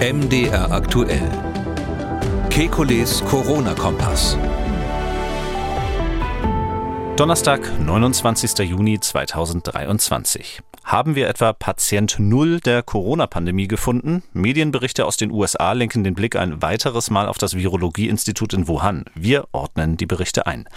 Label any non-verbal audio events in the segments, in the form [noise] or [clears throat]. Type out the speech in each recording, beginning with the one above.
MDR aktuell. Kekules Corona-Kompass. Donnerstag, 29. Juni 2023. Haben wir etwa Patient Null der Corona-Pandemie gefunden? Medienberichte aus den USA lenken den Blick ein weiteres Mal auf das Virologieinstitut in Wuhan. Wir ordnen die Berichte ein.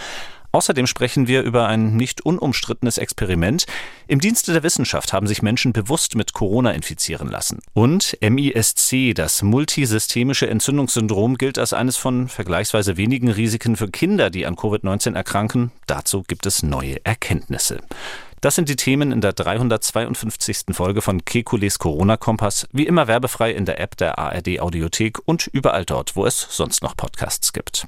Außerdem sprechen wir über ein nicht unumstrittenes Experiment. Im Dienste der Wissenschaft haben sich Menschen bewusst mit Corona infizieren lassen. Und MISC, das multisystemische Entzündungssyndrom, gilt als eines von vergleichsweise wenigen Risiken für Kinder, die an Covid-19 erkranken. Dazu gibt es neue Erkenntnisse. Das sind die Themen in der 352. Folge von Kekules Corona-Kompass, wie immer werbefrei in der App der ARD Audiothek und überall dort, wo es sonst noch Podcasts gibt.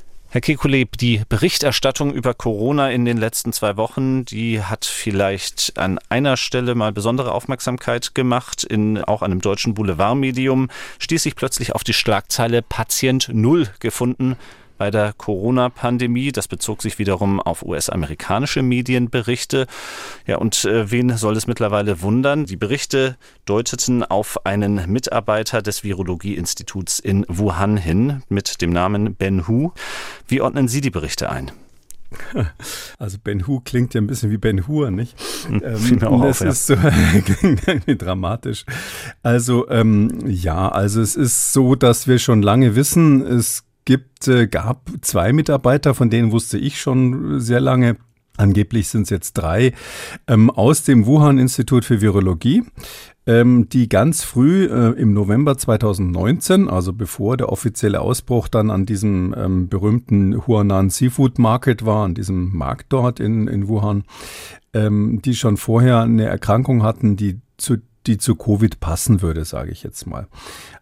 Herr Kekulé, die Berichterstattung über Corona in den letzten zwei Wochen, die hat vielleicht an einer Stelle mal besondere Aufmerksamkeit gemacht. In auch einem deutschen Boulevardmedium stieß sich plötzlich auf die Schlagzeile Patient Null gefunden bei der Corona-Pandemie. Das bezog sich wiederum auf US-amerikanische Medienberichte. Ja, und äh, wen soll es mittlerweile wundern? Die Berichte deuteten auf einen Mitarbeiter des Virologieinstituts in Wuhan hin mit dem Namen Ben Hu. Wie ordnen Sie die Berichte ein? [laughs] Also Ben Hu klingt ja ein bisschen wie Ben Hur, nicht? Hm, ähm, das auf, ist so [laughs] irgendwie dramatisch. Also ähm, ja, also es ist so, dass wir schon lange wissen, es gibt, äh, gab zwei Mitarbeiter, von denen wusste ich schon sehr lange. Angeblich sind es jetzt drei ähm, aus dem Wuhan-Institut für Virologie, ähm, die ganz früh äh, im November 2019, also bevor der offizielle Ausbruch dann an diesem ähm, berühmten Huanan Seafood Market war, an diesem Markt dort in, in Wuhan, ähm, die schon vorher eine Erkrankung hatten, die zu die zu Covid passen würde, sage ich jetzt mal.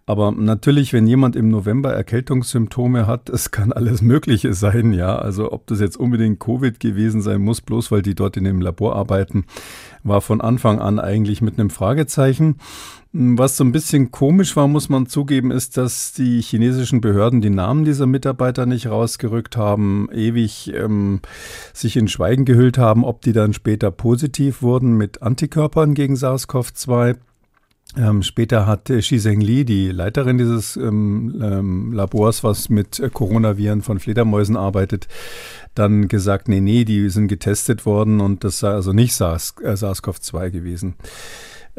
Aber natürlich, wenn jemand im November Erkältungssymptome hat, es kann alles Mögliche sein, ja. Also ob das jetzt unbedingt Covid gewesen sein muss, bloß weil die dort in dem Labor arbeiten, war von Anfang an eigentlich mit einem Fragezeichen. Was so ein bisschen komisch war, muss man zugeben, ist, dass die chinesischen Behörden die Namen dieser Mitarbeiter nicht rausgerückt haben, ewig ähm, sich in Schweigen gehüllt haben, ob die dann später positiv wurden mit Antikörpern gegen SARS-CoV-2. Ähm, später hat äh, Xi Zhengli, die Leiterin dieses ähm, ähm, Labors, was mit äh, Coronaviren von Fledermäusen arbeitet, dann gesagt, nee, nee, die sind getestet worden und das sei also nicht SARS, äh, SARS-CoV-2 gewesen.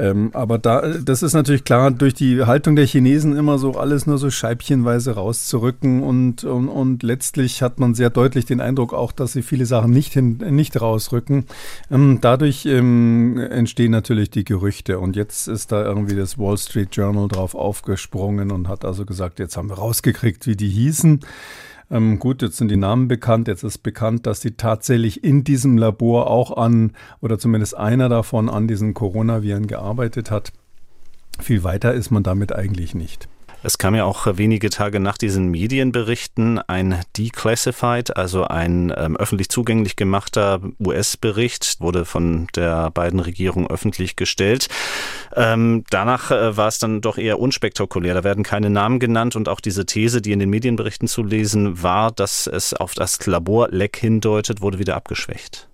Ähm, aber da, das ist natürlich klar, durch die Haltung der Chinesen immer so alles nur so scheibchenweise rauszurücken und, und, und letztlich hat man sehr deutlich den Eindruck auch, dass sie viele Sachen nicht, hin, nicht rausrücken. Ähm, dadurch ähm, entstehen natürlich die Gerüchte und jetzt ist da irgendwie das Wall Street Journal drauf aufgesprungen und hat also gesagt, jetzt haben wir rausgekriegt, wie die hießen. Ähm, gut, jetzt sind die Namen bekannt. Jetzt ist bekannt, dass sie tatsächlich in diesem Labor auch an, oder zumindest einer davon an diesen Coronaviren gearbeitet hat. Viel weiter ist man damit eigentlich nicht. Es kam ja auch wenige Tage nach diesen Medienberichten ein Declassified, also ein ähm, öffentlich zugänglich gemachter US-Bericht, wurde von der beiden Regierungen öffentlich gestellt. Ähm, danach äh, war es dann doch eher unspektakulär. Da werden keine Namen genannt und auch diese These, die in den Medienberichten zu lesen war, dass es auf das Laborleck hindeutet, wurde wieder abgeschwächt.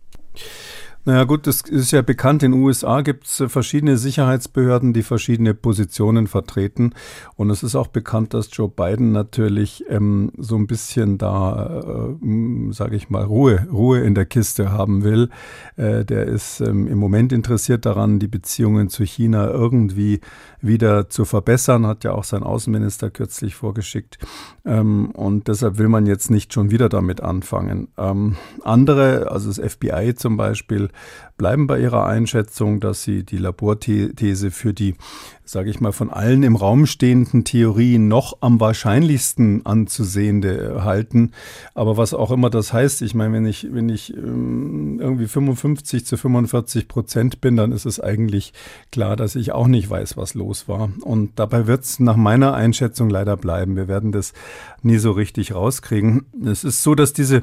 Naja gut, es ist ja bekannt, in den USA gibt es äh, verschiedene Sicherheitsbehörden, die verschiedene Positionen vertreten. Und es ist auch bekannt, dass Joe Biden natürlich ähm, so ein bisschen da, äh, sage ich mal, Ruhe, Ruhe in der Kiste haben will. Äh, der ist ähm, im Moment interessiert daran, die Beziehungen zu China irgendwie wieder zu verbessern, hat ja auch sein Außenminister kürzlich vorgeschickt. Ähm, und deshalb will man jetzt nicht schon wieder damit anfangen. Ähm, andere, also das FBI zum Beispiel, bleiben bei ihrer Einschätzung, dass sie die Laborthese für die sage ich mal, von allen im Raum stehenden Theorien noch am wahrscheinlichsten anzusehende halten. Aber was auch immer das heißt, ich meine, wenn ich, wenn ich ähm, irgendwie 55 zu 45 Prozent bin, dann ist es eigentlich klar, dass ich auch nicht weiß, was los war. Und dabei wird es nach meiner Einschätzung leider bleiben. Wir werden das nie so richtig rauskriegen. Es ist so, dass diese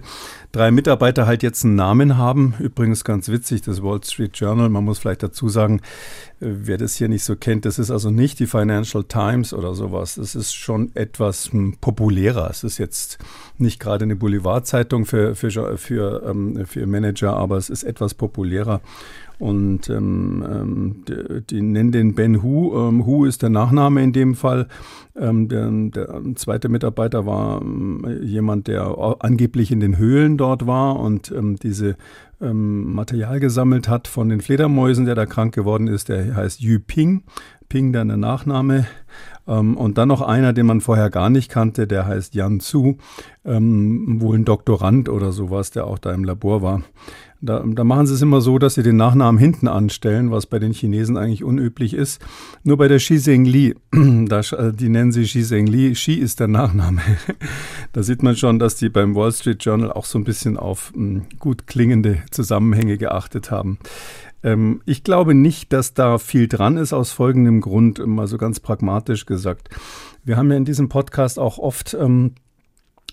drei Mitarbeiter halt jetzt einen Namen haben. Übrigens ganz witzig, das Wall Street Journal, man muss vielleicht dazu sagen, äh, wer das hier nicht so kennt, das ist also nicht die Financial Times oder sowas. Es ist schon etwas hm, populärer. Es ist jetzt nicht gerade eine Boulevardzeitung für, für, für, ähm, für Manager, aber es ist etwas populärer. Und ähm, ähm, die, die, nennen den Ben Hu. Ähm, Hu ist der Nachname in dem Fall. Ähm, der, der, zweite Mitarbeiter war ähm, jemand, der angeblich in den Höhlen dort war und ähm, Material gesammelt hat von den Fledermäusen, der da krank geworden ist. Der heißt Yu Ping. Ping dann der Nachname. und dann noch einer, den man vorher gar nicht kannte, der heißt Yan Zhu, wohl ein Doktorand oder sowas, der auch da im Labor war. Da, da, machen sie es immer so, dass sie den Nachnamen hinten anstellen, was bei den Chinesen eigentlich unüblich ist. Nur bei der Xi Zhengli, [clears throat] da, äh, die nennen sie Xi Zhengli, Xi ist der Nachname. [laughs] da sieht man schon, dass die beim Wall Street Journal auch so ein bisschen auf hm, gut klingende Zusammenhänge geachtet haben. Ähm, ich glaube nicht, dass da viel dran ist, aus folgendem Grund, mal so ganz pragmatisch gesagt. Wir haben ja in diesem Podcast auch oft ähm,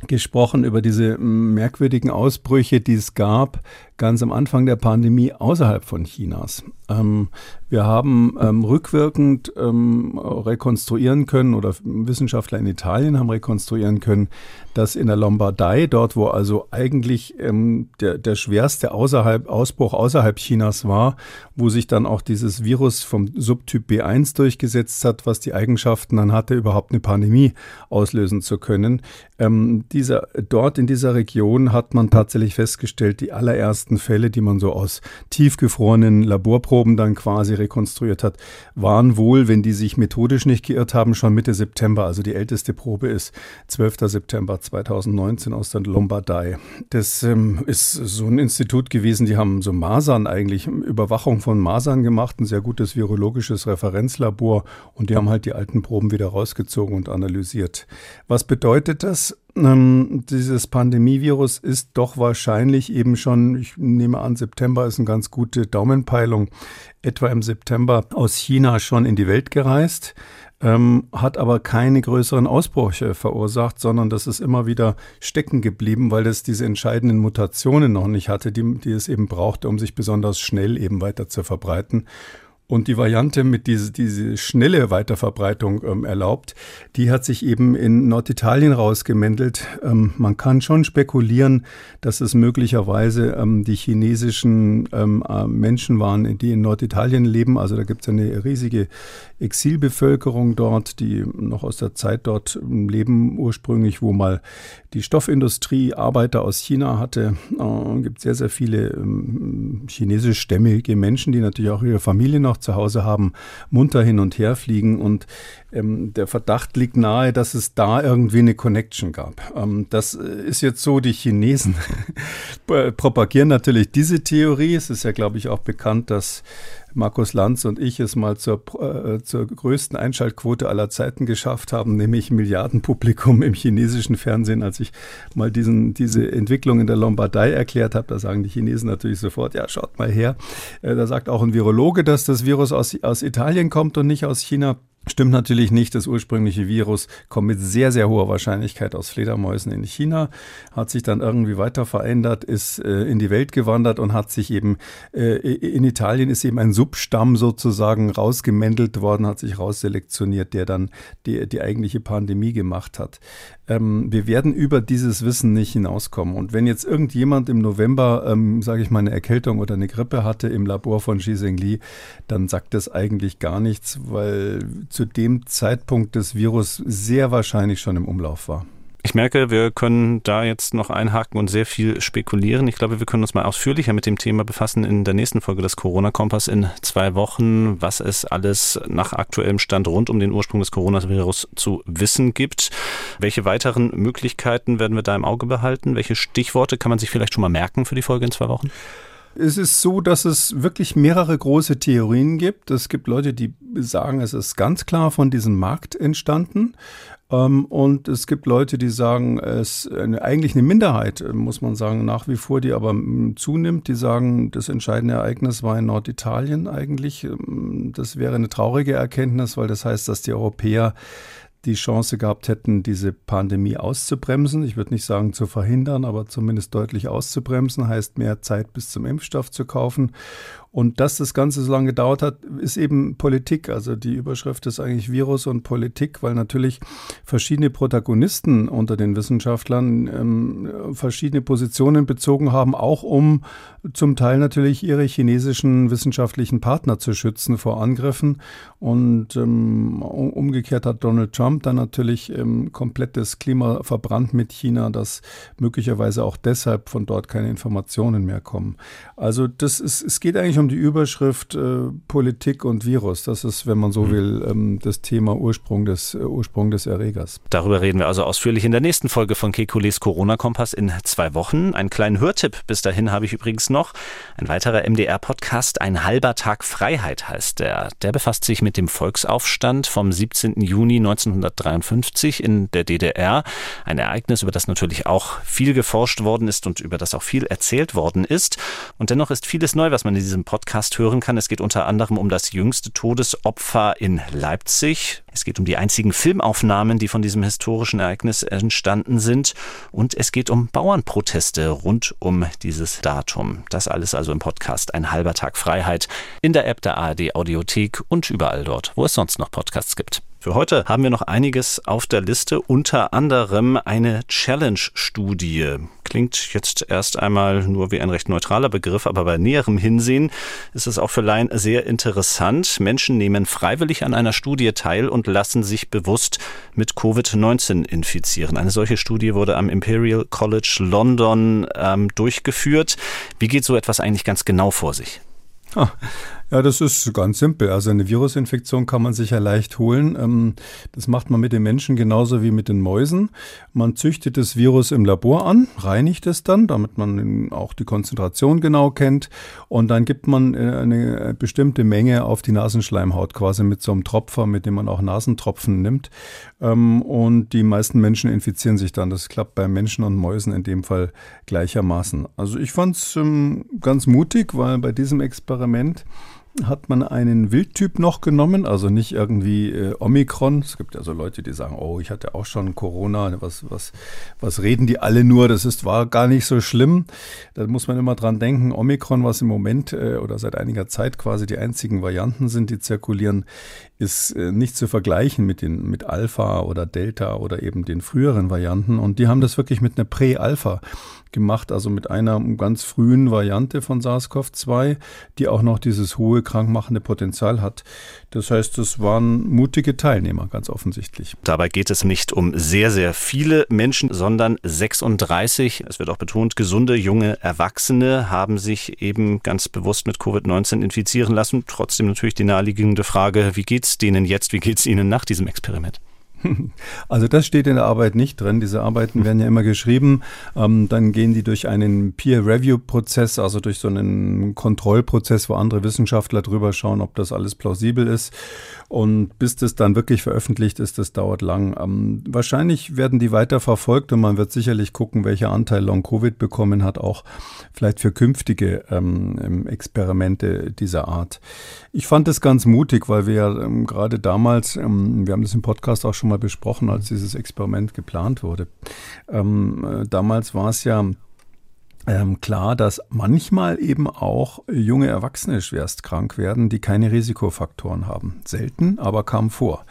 gesprochen über diese merkwürdigen Ausbrüche, die es gab ganz am Anfang der Pandemie außerhalb von Chinas. Ähm, wir haben ähm, rückwirkend ähm, rekonstruieren können oder Wissenschaftler in Italien haben rekonstruieren können, dass in der Lombardei, dort wo also eigentlich ähm, der, der schwerste außerhalb, Ausbruch außerhalb Chinas war, wo sich dann auch dieses Virus vom Subtyp B1 durchgesetzt hat, was die Eigenschaften dann hatte, überhaupt eine Pandemie auslösen zu können. Ähm, dieser, dort in dieser Region hat man tatsächlich festgestellt, die allerersten ersten Fälle, die man so aus tiefgefrorenen Laborproben dann quasi rekonstruiert hat, waren wohl, wenn die sich methodisch nicht geirrt haben, schon Mitte September. Also die älteste Probe ist 12. September 2019 aus der Lombardei. Das ähm, ist so ein Institut gewesen, die haben so Masern eigentlich, Überwachung von Masern gemacht, ein sehr gutes virologisches Referenzlabor und die haben halt die alten Proben wieder rausgezogen und analysiert. Was bedeutet das? Ähm, dieses Pandemievirus ist doch wahrscheinlich eben schon, ich nehme an, September ist eine ganz gute Daumenpeilung, etwa im September aus China schon in die Welt gereist. Ähm, hat aber keine größeren Ausbrüche verursacht, sondern das ist immer wieder stecken geblieben, weil es diese entscheidenden Mutationen noch nicht hatte, die, die es eben brauchte, um sich besonders schnell eben weiter zu verbreiten und die Variante mit diese, diese schnelle Weiterverbreitung ähm, erlaubt, die hat sich eben in Norditalien rausgemändelt. Ähm, man kann schon spekulieren, dass es möglicherweise ähm, die chinesischen ähm, äh, Menschen waren, die in Norditalien leben. Also da gibt es eine riesige Exilbevölkerung dort, die noch aus der Zeit dort ähm, leben, ursprünglich, wo mal die Stoffindustrie Arbeiter aus China hatte. Äh, gibt sehr, sehr viele ähm, chinesischstämmige Menschen, die natürlich auch ihre Familie noch zu Hause haben, munter hin und her fliegen. Und ähm, der Verdacht liegt nahe, dass es da irgendwie eine Connection gab. Ähm, das ist jetzt so, die Chinesen [laughs] propagieren natürlich diese Theorie. Es ist ja, glaube ich, auch bekannt, dass Markus Lanz und ich es mal zur, äh, zur größten Einschaltquote aller Zeiten geschafft haben, nämlich Milliardenpublikum im chinesischen Fernsehen. Als ich mal diesen, diese Entwicklung in der Lombardei erklärt habe, da sagen die Chinesen natürlich sofort, ja, schaut mal her. Äh, da sagt auch ein Virologe, dass das Virus aus, aus Italien kommt und nicht aus China. Stimmt natürlich nicht. Das ursprüngliche Virus kommt mit sehr, sehr hoher Wahrscheinlichkeit aus Fledermäusen in China, hat sich dann irgendwie weiter verändert, ist äh, in die Welt gewandert und hat sich eben, äh, in Italien ist eben ein Substamm sozusagen rausgemändelt worden, hat sich rausselektioniert, der dann die, die eigentliche Pandemie gemacht hat. Ähm, wir werden über dieses Wissen nicht hinauskommen. Und wenn jetzt irgendjemand im November, ähm, sage ich mal, eine Erkältung oder eine Grippe hatte im Labor von Xi Zhengli, dann sagt das eigentlich gar nichts, weil zu dem Zeitpunkt das Virus sehr wahrscheinlich schon im Umlauf war. Ich merke, wir können da jetzt noch einhaken und sehr viel spekulieren. Ich glaube, wir können uns mal ausführlicher mit dem Thema befassen in der nächsten Folge des Corona-Kompass in zwei Wochen, was es alles nach aktuellem Stand rund um den Ursprung des Coronavirus zu wissen gibt. Welche weiteren Möglichkeiten werden wir da im Auge behalten? Welche Stichworte kann man sich vielleicht schon mal merken für die Folge in zwei Wochen? Es ist so, dass es wirklich mehrere große Theorien gibt. Es gibt Leute, die sagen, es ist ganz klar von diesem Markt entstanden. Ähm, und es gibt Leute, die sagen, es eigentlich eine Minderheit, muss man sagen, nach wie vor, die aber zunimmt, die sagen, das entscheidende Ereignis war in Norditalien eigentlich. Ähm, das wäre eine traurige Erkenntnis, weil das heißt, dass die Europäer die Chance gehabt hätten, diese Pandemie auszubremsen. Ich würde nicht sagen zu verhindern, aber zumindest deutlich auszubremsen, heißt mehr Zeit bis zum Impfstoff zu kaufen. Und dass das Ganze so lange gedauert hat, ist eben Politik. Also die Überschrift ist eigentlich Virus und Politik, weil natürlich verschiedene Protagonisten unter den Wissenschaftlern ähm, verschiedene Positionen bezogen haben, auch um zum Teil natürlich ihre chinesischen wissenschaftlichen Partner zu schützen vor Angriffen. Und ähm, umgekehrt hat Donald Trump dann natürlich ähm, komplett das Klima verbrannt mit China, dass möglicherweise auch deshalb von dort keine Informationen mehr kommen. Also das ist, es geht eigentlich um die Überschrift äh, Politik und Virus. Das ist, wenn man so mhm. will, ähm, das Thema Ursprung des, äh, Ursprung des Erregers. Darüber reden wir also ausführlich in der nächsten Folge von Kekules Corona-Kompass in zwei Wochen. Einen kleinen Hörtipp bis dahin habe ich übrigens noch. Ein weiterer MDR-Podcast, Ein halber Tag Freiheit heißt der. Der befasst sich mit dem Volksaufstand vom 17. Juni 1953 in der DDR. Ein Ereignis, über das natürlich auch viel geforscht worden ist und über das auch viel erzählt worden ist. Und dennoch ist vieles neu, was man in diesem Podcast hören kann. Es geht unter anderem um das jüngste Todesopfer in Leipzig. Es geht um die einzigen Filmaufnahmen, die von diesem historischen Ereignis entstanden sind. Und es geht um Bauernproteste rund um dieses Datum. Das alles also im Podcast Ein halber Tag Freiheit in der App der ARD Audiothek und überall dort, wo es sonst noch Podcasts gibt. Für heute haben wir noch einiges auf der Liste, unter anderem eine Challenge-Studie. Klingt jetzt erst einmal nur wie ein recht neutraler Begriff, aber bei näherem Hinsehen ist es auch für Laien sehr interessant. Menschen nehmen freiwillig an einer Studie teil und lassen sich bewusst mit Covid-19 infizieren. Eine solche Studie wurde am Imperial College London ähm, durchgeführt. Wie geht so etwas eigentlich ganz genau vor sich? Ah, ja, das ist ganz simpel. Also eine Virusinfektion kann man sich ja leicht holen. Ähm, das macht man mit den Menschen genauso wie mit den Mäusen. Man züchtet das Virus im Labor an, reinigt es dann, damit man auch die Konzentration genau kennt. Und dann gibt man äh, eine bestimmte Menge auf die Nasenschleimhaut, quasi mit so einem Tropfer, mit dem man auch Nasentropfen nimmt. Ähm, und die meisten Menschen infizieren sich dann. Das klappt bei Menschen und Mäusen in dem Fall gleichermaßen. Also ich fand es ähm, ganz mutig, weil bei diesem Experiment hat man einen Wildtyp noch genommen, also nicht irgendwie äh, Omikron. Es gibt ja so Leute, die sagen, oh, ich hatte auch schon Corona, was, was, was reden die alle nur, das ist, war gar nicht so schlimm. Da muss man immer dran denken, Omikron, was im Moment äh, oder seit einiger Zeit quasi die einzigen Varianten sind, die zirkulieren, ist äh, nicht zu vergleichen mit den mit Alpha oder Delta oder eben den früheren Varianten. Und die haben das wirklich mit einer Prä-Alpha gemacht, also mit einer ganz frühen Variante von SARS-CoV-2, die auch noch dieses hohe krankmachende Potenzial hat. Das heißt, es waren mutige Teilnehmer, ganz offensichtlich. Dabei geht es nicht um sehr, sehr viele Menschen, sondern 36, es wird auch betont, gesunde junge Erwachsene haben sich eben ganz bewusst mit Covid-19 infizieren lassen. Trotzdem natürlich die naheliegende Frage, wie geht es denen jetzt, wie geht es ihnen nach diesem Experiment? [laughs] Also das steht in der Arbeit nicht drin. Diese Arbeiten werden ja immer geschrieben. Ähm, dann gehen die durch einen Peer-Review-Prozess, also durch so einen Kontrollprozess, wo andere Wissenschaftler drüber schauen, ob das alles plausibel ist. Und bis das dann wirklich veröffentlicht ist, das dauert lang. Ähm, wahrscheinlich werden die weiter verfolgt und man wird sicherlich gucken, welcher Anteil Long-Covid bekommen hat, auch vielleicht für künftige ähm, Experimente dieser Art. Ich fand es ganz mutig, weil wir ja ähm, gerade damals, ähm, wir haben das im Podcast auch schon mal besprochen, als dieses Experiment geplant wurde. Ähm, äh, damals war es ja ähm, klar, dass manchmal eben auch junge Erwachsene schwerst krank werden, die keine Risikofaktoren haben. Selten, aber kam vor.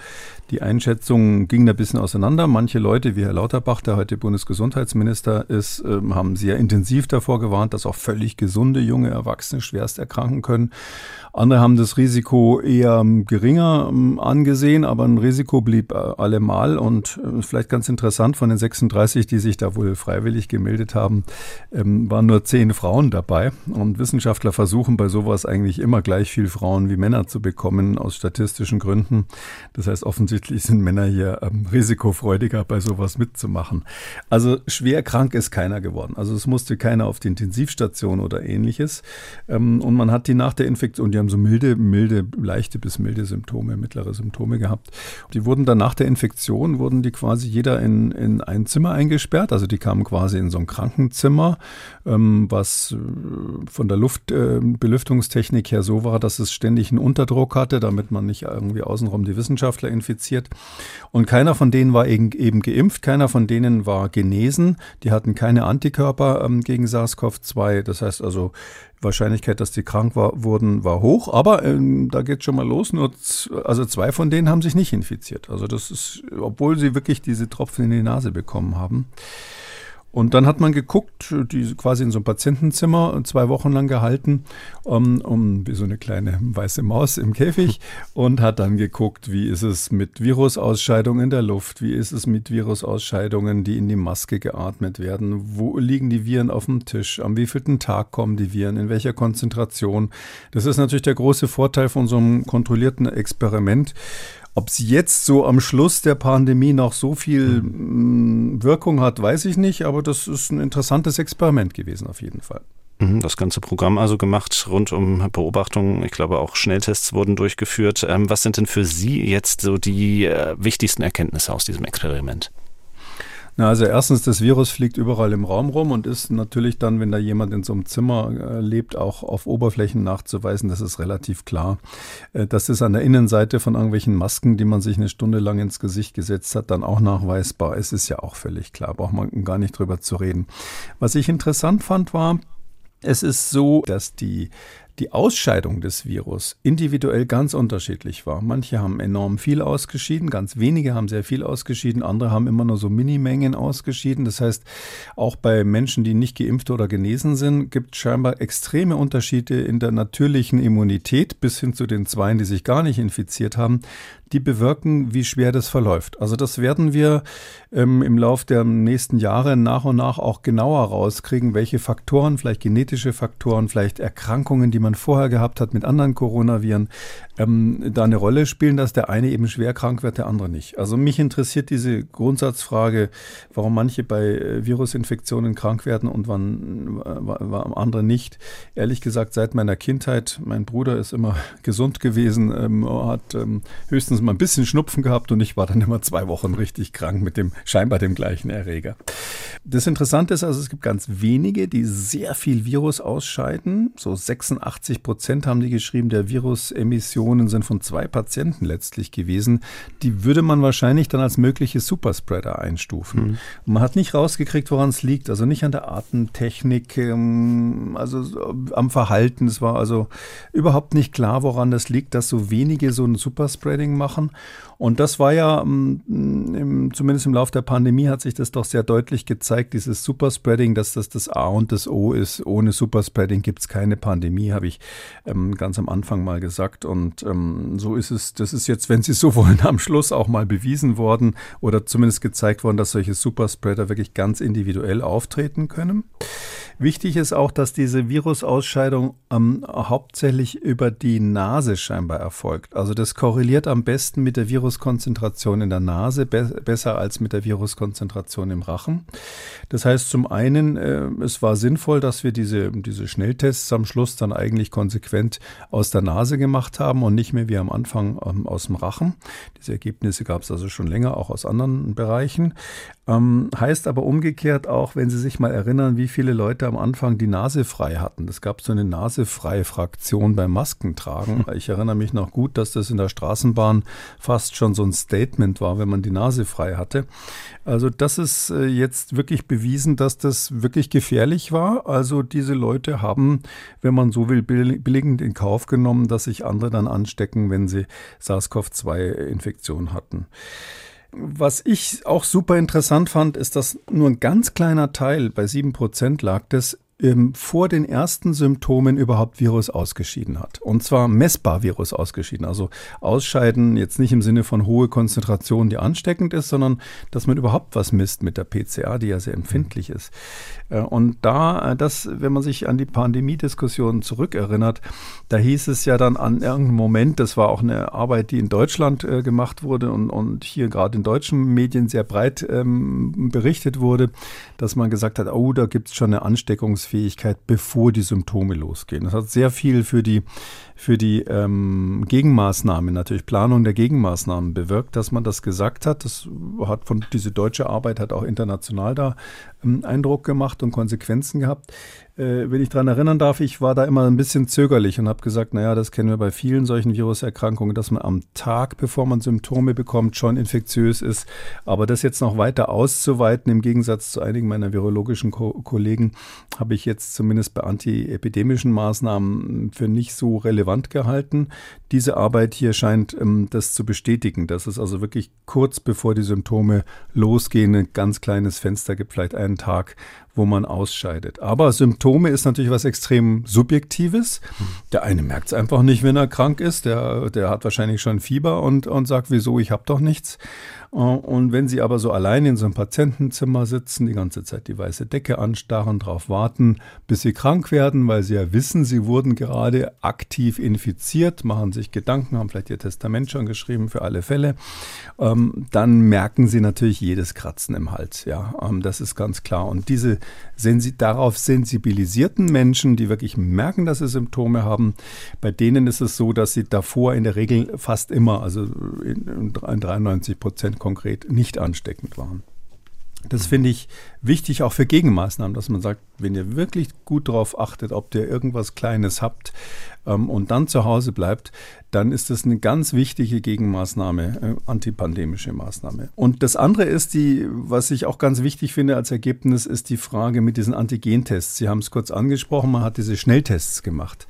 Die Einschätzung ging da ein bisschen auseinander. Manche Leute, wie Herr Lauterbach, der heute Bundesgesundheitsminister ist, ähm, haben sehr intensiv davor gewarnt, dass auch völlig gesunde junge Erwachsene schwerst erkranken können. Andere haben das Risiko eher ähm, geringer ähm, angesehen, aber ein Risiko blieb äh, allemal und äh, vielleicht ganz interessant, von den 36, die sich da wohl freiwillig gemeldet haben, waren nur zehn Frauen dabei und Wissenschaftler versuchen bei sowas eigentlich immer gleich viel Frauen wie Männer zu bekommen aus statistischen Gründen. Das heißt, offensichtlich offensichtlich sind Männer hier ähm, risikofreudiger bei sowas mitzumachen. Also schwer krank ist keiner geworden. Also es musste keiner auf die Intensivstation oder ähnliches. Ähm, und man hat die nach der Infektion, die haben so milde, milde, leichte bis milde Symptome, mittlere Symptome gehabt. Die wurden dann nach der Infektion, wurden die quasi jeder in, in ein Zimmer eingesperrt. Also die kamen quasi in so ein Krankenzimmer, ähm, was äh, von der Luftbelüftungstechnik äh, her so war, dass es ständig einen Unterdruck hatte, damit man nicht irgendwie außenrum die Wissenschaftler infiziert. Und keiner von denen war eben geimpft, keiner von denen war genesen. Die hatten keine Antikörper ähm, gegen SARS-CoV-2. Das heißt also, Wahrscheinlichkeit, dass die krank war, wurden, war hoch, aber ähm, da geht schon mal los. Nur also zwei von denen haben sich nicht infiziert. Also das ist, obwohl sie wirklich diese Tropfen in die Nase bekommen haben. Und dann hat man geguckt, die quasi in so einem Patientenzimmer zwei Wochen lang gehalten, um, um wie so eine kleine weiße Maus im Käfig [laughs] und hat dann geguckt, wie ist es mit Virusausscheidungen in der Luft, wie ist es mit Virusausscheidungen, die in die Maske geatmet werden, wo liegen die Viren auf dem Tisch, am wievielten Tag kommen die Viren, in welcher Konzentration. Das ist natürlich der große Vorteil von so einem kontrollierten Experiment. Ob es jetzt so am Schluss der Pandemie noch so viel mhm. Wirkung hat, weiß ich nicht, aber das ist ein interessantes Experiment gewesen auf jeden Fall. Mhm, das ganze Programm also gemacht rund um Beobachtungen. Ich glaube, auch Schnelltests wurden durchgeführt. Ähm, was sind denn für Sie jetzt so die äh, wichtigsten Erkenntnisse aus diesem Experiment? Na, also erstens, das Virus fliegt überall im Raum rum und ist natürlich dann, wenn da jemand in so einem Zimmer äh, lebt, auch auf Oberflächen nachzuweisen. Das ist relativ klar. Äh, das ist an der Innenseite von irgendwelchen Masken, die man sich eine Stunde lang ins Gesicht gesetzt hat, dann auch nachweisbar. Es ist ja auch völlig klar, braucht man gar nicht drüber zu reden. Was ich interessant fand, war, es ist so, dass die die Ausscheidung des Virus individuell ganz unterschiedlich war. Manche haben enorm viel ausgeschieden, ganz wenige haben sehr viel ausgeschieden, andere haben immer nur so Minimengen ausgeschieden. Das heißt, auch bei Menschen, die nicht geimpft oder genesen sind, gibt es scheinbar extreme Unterschiede in der natürlichen Immunität bis hin zu den Zweien, die sich gar nicht infiziert haben die bewirken, wie schwer das verläuft. Also das werden wir ähm, im Laufe der nächsten Jahre nach und nach auch genauer rauskriegen, welche Faktoren, vielleicht genetische Faktoren, vielleicht Erkrankungen, die man vorher gehabt hat mit anderen Coronaviren, ähm, da eine Rolle spielen, dass der eine eben schwer krank wird, der andere nicht. Also mich interessiert diese Grundsatzfrage, warum manche bei äh, Virusinfektionen krank werden und wann, wann andere nicht. Ehrlich gesagt, seit meiner Kindheit, mein Bruder ist immer [laughs] gesund gewesen, ähm, hat ähm, höchstens mal ein bisschen Schnupfen gehabt und ich war dann immer zwei Wochen richtig krank mit dem scheinbar dem gleichen Erreger. Das Interessante ist also, es gibt ganz wenige, die sehr viel Virus ausscheiden. So 86 Prozent haben die geschrieben, der Virusemissionen sind von zwei Patienten letztlich gewesen. Die würde man wahrscheinlich dann als mögliche Superspreader einstufen. Mhm. Man hat nicht rausgekriegt, woran es liegt. Also nicht an der Artentechnik, ähm, also am Verhalten. Es war also überhaupt nicht klar, woran das liegt, dass so wenige so ein Superspreading machen machen. Und das war ja, mm, im, zumindest im Laufe der Pandemie hat sich das doch sehr deutlich gezeigt, dieses Superspreading, dass das das A und das O ist. Ohne Superspreading gibt es keine Pandemie, habe ich ähm, ganz am Anfang mal gesagt. Und ähm, so ist es, das ist jetzt, wenn Sie so [laughs] wollen, am Schluss auch mal bewiesen worden oder zumindest gezeigt worden, dass solche Superspreader wirklich ganz individuell auftreten können. Wichtig ist auch, dass diese Virusausscheidung ähm, hauptsächlich über die Nase scheinbar erfolgt. Also das korreliert am besten mit der Viruskonzentration in der Nase, be besser als mit der Viruskonzentration im Rachen. Das heißt zum einen, äh, es war sinnvoll, dass wir diese, diese Schnelltests am Schluss dann eigentlich konsequent aus der Nase gemacht haben und nicht mehr wie am Anfang ähm, aus dem Rachen. Diese Ergebnisse gab es also schon länger, auch aus anderen Bereichen. Ähm, heißt aber umgekehrt auch, wenn Sie sich mal erinnern, wie viele Leute am Anfang die Nase frei hatten. Es gab so eine nasefreie Fraktion beim Maskentragen. [laughs] Ich erinnere mich noch gut, dass das in der Straßenbahn fast schon so ein Statement war, wenn man die Nase frei hatte. Also das ist äh, jetzt wirklich bewiesen, dass das wirklich gefährlich war. Also diese Leute haben, wenn man so will, billigend in Kauf genommen, dass sich andere dann anstecken, wenn sie SARS-CoV-2-Infektion hatten. Was ich auch super interessant fand, ist, dass nur ein ganz kleiner Teil, bei sieben Prozent lag das, ähm, vor den ersten Symptomen überhaupt Virus ausgeschieden hat. Und zwar messbar Virus ausgeschieden. Also ausscheiden jetzt nicht im Sinne von hohe Konzentration, die ansteckend ist, sondern dass man überhaupt was misst mit der PCR, die ja sehr empfindlich ist. Äh, und da, äh, das, wenn man sich an die Pandemiediskussion zurückerinnert, da hieß es ja dann an irgendeinem Moment, das war auch eine Arbeit, die in Deutschland äh, gemacht wurde und, und hier gerade in deutschen Medien sehr breit ähm, berichtet wurde, dass man gesagt hat, oh, da gibt es schon eine Ansteckungs Leistungsfähigkeit, bevor die Symptome losgehen. Das hat sehr viel für die, für die ähm, Gegenmaßnahmen, natürlich Planung der Gegenmaßnahmen bewirkt, dass man das gesagt hat. Das hat von diese deutsche Arbeit hat auch international da ähm, Eindruck gemacht und Konsequenzen gehabt. Äh, wenn ich daran erinnern darf, ich war da immer ein bisschen zögerlich und habe gesagt, naja, das kennen wir bei vielen solchen Viruserkrankungen, dass man am Tag, bevor man Symptome bekommt, schon infektiös ist. Aber das jetzt noch weiter auszuweiten, im Gegensatz zu einigen meiner virologischen Ko Kollegen, habe ich jetzt zumindest bei antiepidemischen Maßnahmen für nicht so relevant gehalten. Diese Arbeit hier scheint ähm, das zu bestätigen, dass es also wirklich kurz bevor die Symptome losgehen, ein ganz kleines Fenster gibt, vielleicht einen Tag, wo man ausscheidet. Aber Symptome ist natürlich was extrem Subjektives. Der eine merkt es einfach nicht, wenn er krank ist. Der, der hat wahrscheinlich schon Fieber und, und sagt, wieso, ich habe doch nichts. Äh, und wenn Sie aber so allein in so einem Patientenzimmer sitzen, die ganze Zeit die weiße Decke anstarren, darauf warten, bis Sie krank werden, weil Sie ja wissen, Sie wurden gerade aktiv infiziert, machen sich Gedanken, haben vielleicht Ihr Testament schon geschrieben für alle Fälle, ähm, dann merken Sie natürlich jedes Kratzen im Hals. Ja, ähm, das ist ganz klar. Und diese sensi darauf sensibilisierten Menschen, die wirklich merken, dass sie Symptome haben, bei denen ist es so, dass sie davor in der Regel fast immer, also in 93 Prozent konkret nicht ansteckend waren. Das finde ich wichtig auch für Gegenmaßnahmen, dass man sagt, wenn ihr wirklich gut darauf achtet, ob ihr irgendwas Kleines habt ähm, und dann zu Hause bleibt, dann ist das eine ganz wichtige Gegenmaßnahme, äh, antipandemische Maßnahme. Und das andere ist die, was ich auch ganz wichtig finde als Ergebnis, ist die Frage mit diesen Antigentests. Sie haben es kurz angesprochen, man hat diese Schnelltests gemacht.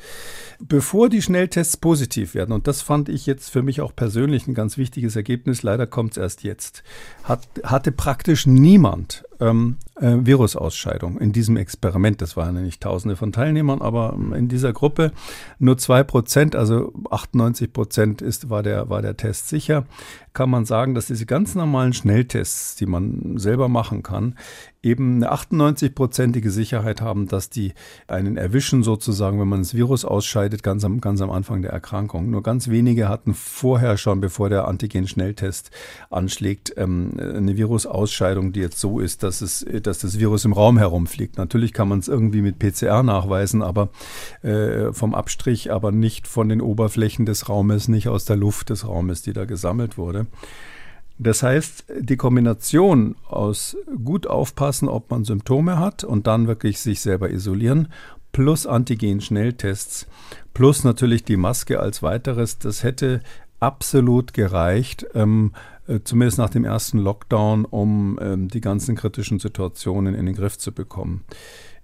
Bevor die Schnelltests positiv werden, und das fand ich jetzt für mich auch persönlich ein ganz wichtiges Ergebnis, leider kommt es erst jetzt, hat, hatte praktisch niemand ähm, äh, Virusausscheidung in diesem Experiment. Das waren ja nicht Tausende von Teilnehmern, aber in dieser Gruppe nur zwei Prozent, also 98 Prozent ist, war der, war der Test sicher kann man sagen, dass diese ganz normalen Schnelltests, die man selber machen kann, eben eine 98-prozentige Sicherheit haben, dass die einen erwischen sozusagen, wenn man das Virus ausscheidet, ganz am, ganz am Anfang der Erkrankung. Nur ganz wenige hatten vorher schon, bevor der Antigen-Schnelltest anschlägt, ähm, eine Virusausscheidung, die jetzt so ist, dass, es, das Virus im Raum herumfliegt. Natürlich kann man es irgendwie mit PCR nachweisen, aber äh, vom Abstrich, aber nicht von den Oberflächen des Raumes, nicht aus der Luft des Raumes, die da gesammelt wurde. Das heißt, die Kombination aus gut aufpassen, ob man Symptome hat und dann wirklich sich selber isolieren, plus Antigen-Schnelltests, plus natürlich die Maske als weiteres, das hätte absolut gereicht, ähm, äh, zumindest nach dem ersten Lockdown, um ähm, die ganzen kritischen Situationen in den Griff zu bekommen.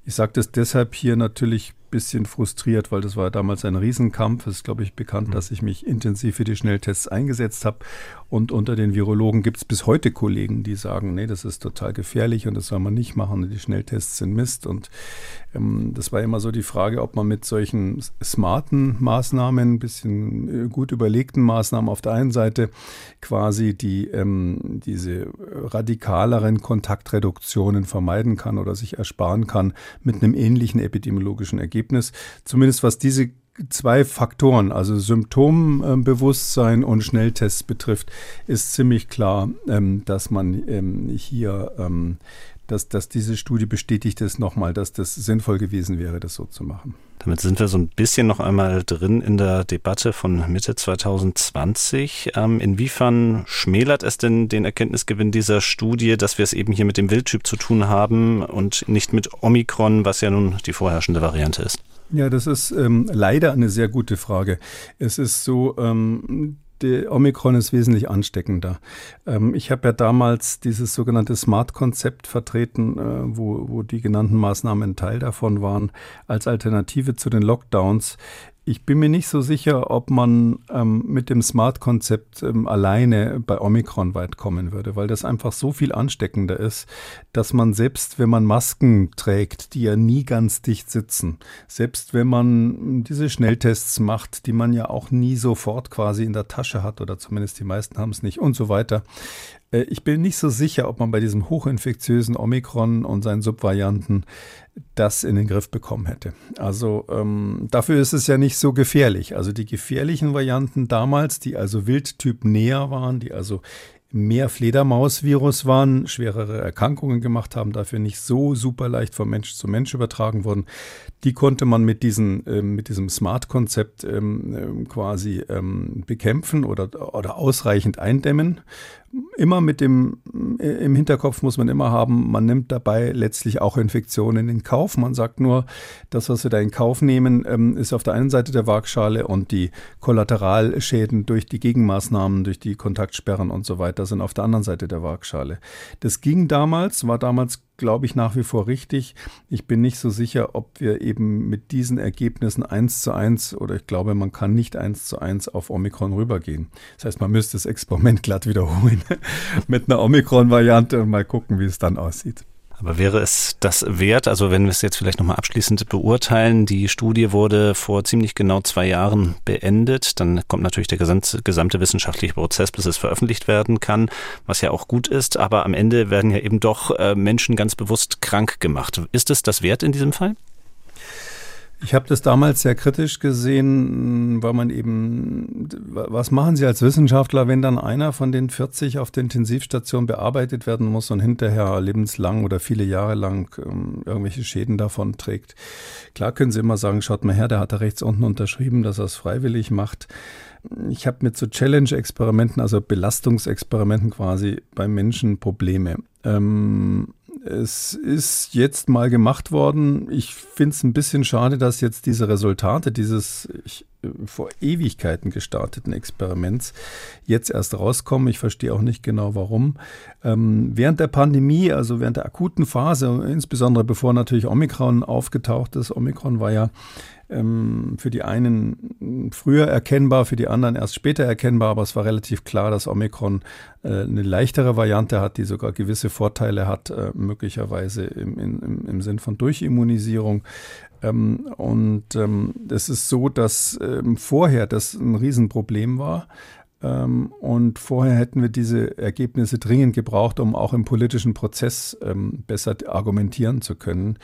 Ich sage das deshalb hier natürlich bisschen frustriert, weil das war damals ein Riesenkampf. Es ist, glaube ich, bekannt, mhm. dass ich mich intensiv für die Schnelltests eingesetzt habe. Und unter den Virologen gibt es bis heute Kollegen, die sagen, nee, das ist total gefährlich und das soll man nicht machen. Die Schnelltests sind Mist. Und ähm, das war immer so die Frage, ob man mit solchen smarten Maßnahmen, ein bisschen äh, gut überlegten Maßnahmen auf der einen Seite quasi die ähm, diese radikaleren Kontaktreduktionen vermeiden kann oder sich ersparen kann mit einem ähnlichen epidemiologischen Ergebnis. Ergebnis, zumindest was diese zwei Faktoren, also Symptombewusstsein und Schnelltests betrifft, ist ziemlich klar, ähm, dass man ähm, hier, ähm, dass, dass diese Studie bestätigt es nochmal, dass das sinnvoll gewesen wäre, das so zu machen. Damit sind wir so ein bisschen noch einmal drin in der Debatte von Mitte 2020. Ähm, inwiefern schmälert es denn den Erkenntnisgewinn dieser Studie, dass wir es eben hier mit dem Wildtyp zu tun haben und nicht mit Omikron, was ja nun die vorherrschende Variante ist? Ja, das ist ähm, leider eine sehr gute Frage. Es ist so, ähm, die Omikron ist wesentlich ansteckender. Ähm, ich habe ja damals dieses sogenannte Smart-Konzept vertreten, äh, wo, wo die genannten Maßnahmen ein Teil davon waren, als Alternative zu den Lockdowns Ich bin mir nicht so sicher, ob man ähm, mit dem Smart-Konzept ähm, alleine bei Omikron weit kommen würde, weil das einfach so viel ansteckender ist, dass man selbst, wenn man Masken trägt, die ja nie ganz dicht sitzen, selbst wenn man diese Schnelltests macht, die man ja auch nie sofort quasi in der Tasche hat oder zumindest die meisten haben es nicht und so weiter, ich bin nicht so sicher, ob man bei diesem hochinfektiösen Omikron und seinen Subvarianten das in den Griff bekommen hätte. Also ähm, dafür ist es ja nicht so gefährlich. Also die gefährlichen Varianten damals, die also Wildtyp näher waren, die also mehr Fledermausvirus waren, schwerere Erkrankungen gemacht haben, dafür nicht so super leicht von Mensch zu Mensch übertragen wurden, die konnte man mit, diesen, äh, mit diesem Smart-Konzept ähm, ähm, quasi ähm, bekämpfen oder, oder ausreichend eindämmen immer mit dem, äh, im Hinterkopf muss man immer haben, man nimmt dabei letztlich auch Infektionen in Kauf. Man sagt nur, das, was wir da in Kauf nehmen, ähm, ist auf der einen Seite der Waagschale und die Kollateralschäden durch die Gegenmaßnahmen, durch die Kontaktsperren und so weiter sind auf der anderen Seite der Waagschale. Das ging damals, war damals glaube ich, nach wie vor richtig. Ich bin nicht so sicher, ob wir eben mit diesen Ergebnissen eins zu eins oder ich glaube, man kann nicht eins zu eins auf Omikron rübergehen. Das heißt, man müsste das Experiment glatt wiederholen [laughs] mit einer Omikron-Variante und mal gucken, wie es dann aussieht. Aber wäre es das wert, also wenn wir es jetzt vielleicht nochmal abschließend beurteilen, die Studie wurde vor ziemlich genau zwei Jahren beendet, dann kommt natürlich der gesamte, gesamte wissenschaftliche Prozess, bis es veröffentlicht werden kann, was ja auch gut ist, aber am Ende werden ja eben doch äh, Menschen ganz bewusst krank gemacht. Ist es das wert in diesem Fall? Ich habe das damals sehr kritisch gesehen, weil man eben, was machen Sie als Wissenschaftler, wenn dann einer von den 40 auf der Intensivstation bearbeitet werden muss und hinterher lebenslang oder viele Jahre lang ähm, irgendwelche Schäden davon trägt? Klar können Sie immer sagen, schaut mal her, der hat da rechts unten unterschrieben, dass er es freiwillig macht. Ich habe mit so Challenge-Experimenten, also Belastungsexperimenten quasi bei Menschen Probleme. Ähm, es ist jetzt mal gemacht worden. Ich finde es ein bisschen schade, dass jetzt diese Resultate dieses ich, vor Ewigkeiten gestarteten Experiments jetzt erst rauskommen. Ich verstehe auch nicht genau warum. Ähm, während der Pandemie, also während der akuten Phase, insbesondere bevor natürlich Omikron aufgetaucht ist, Omikron war ja ähm, für die einen früher erkennbar, für die anderen erst später erkennbar, aber es war relativ klar, dass Omikron äh, eine leichtere Variante hat, die sogar gewisse Vorteile hat, äh, möglicherweise im, im, im Sinn von Durchimmunisierung. Ähm, und ähm, es ist so, dass ähm, vorher das ein Riesenproblem war. Ähm, und vorher hätten wir diese Ergebnisse dringend gebraucht, um auch im politischen Prozess ähm, besser argumentieren zu können.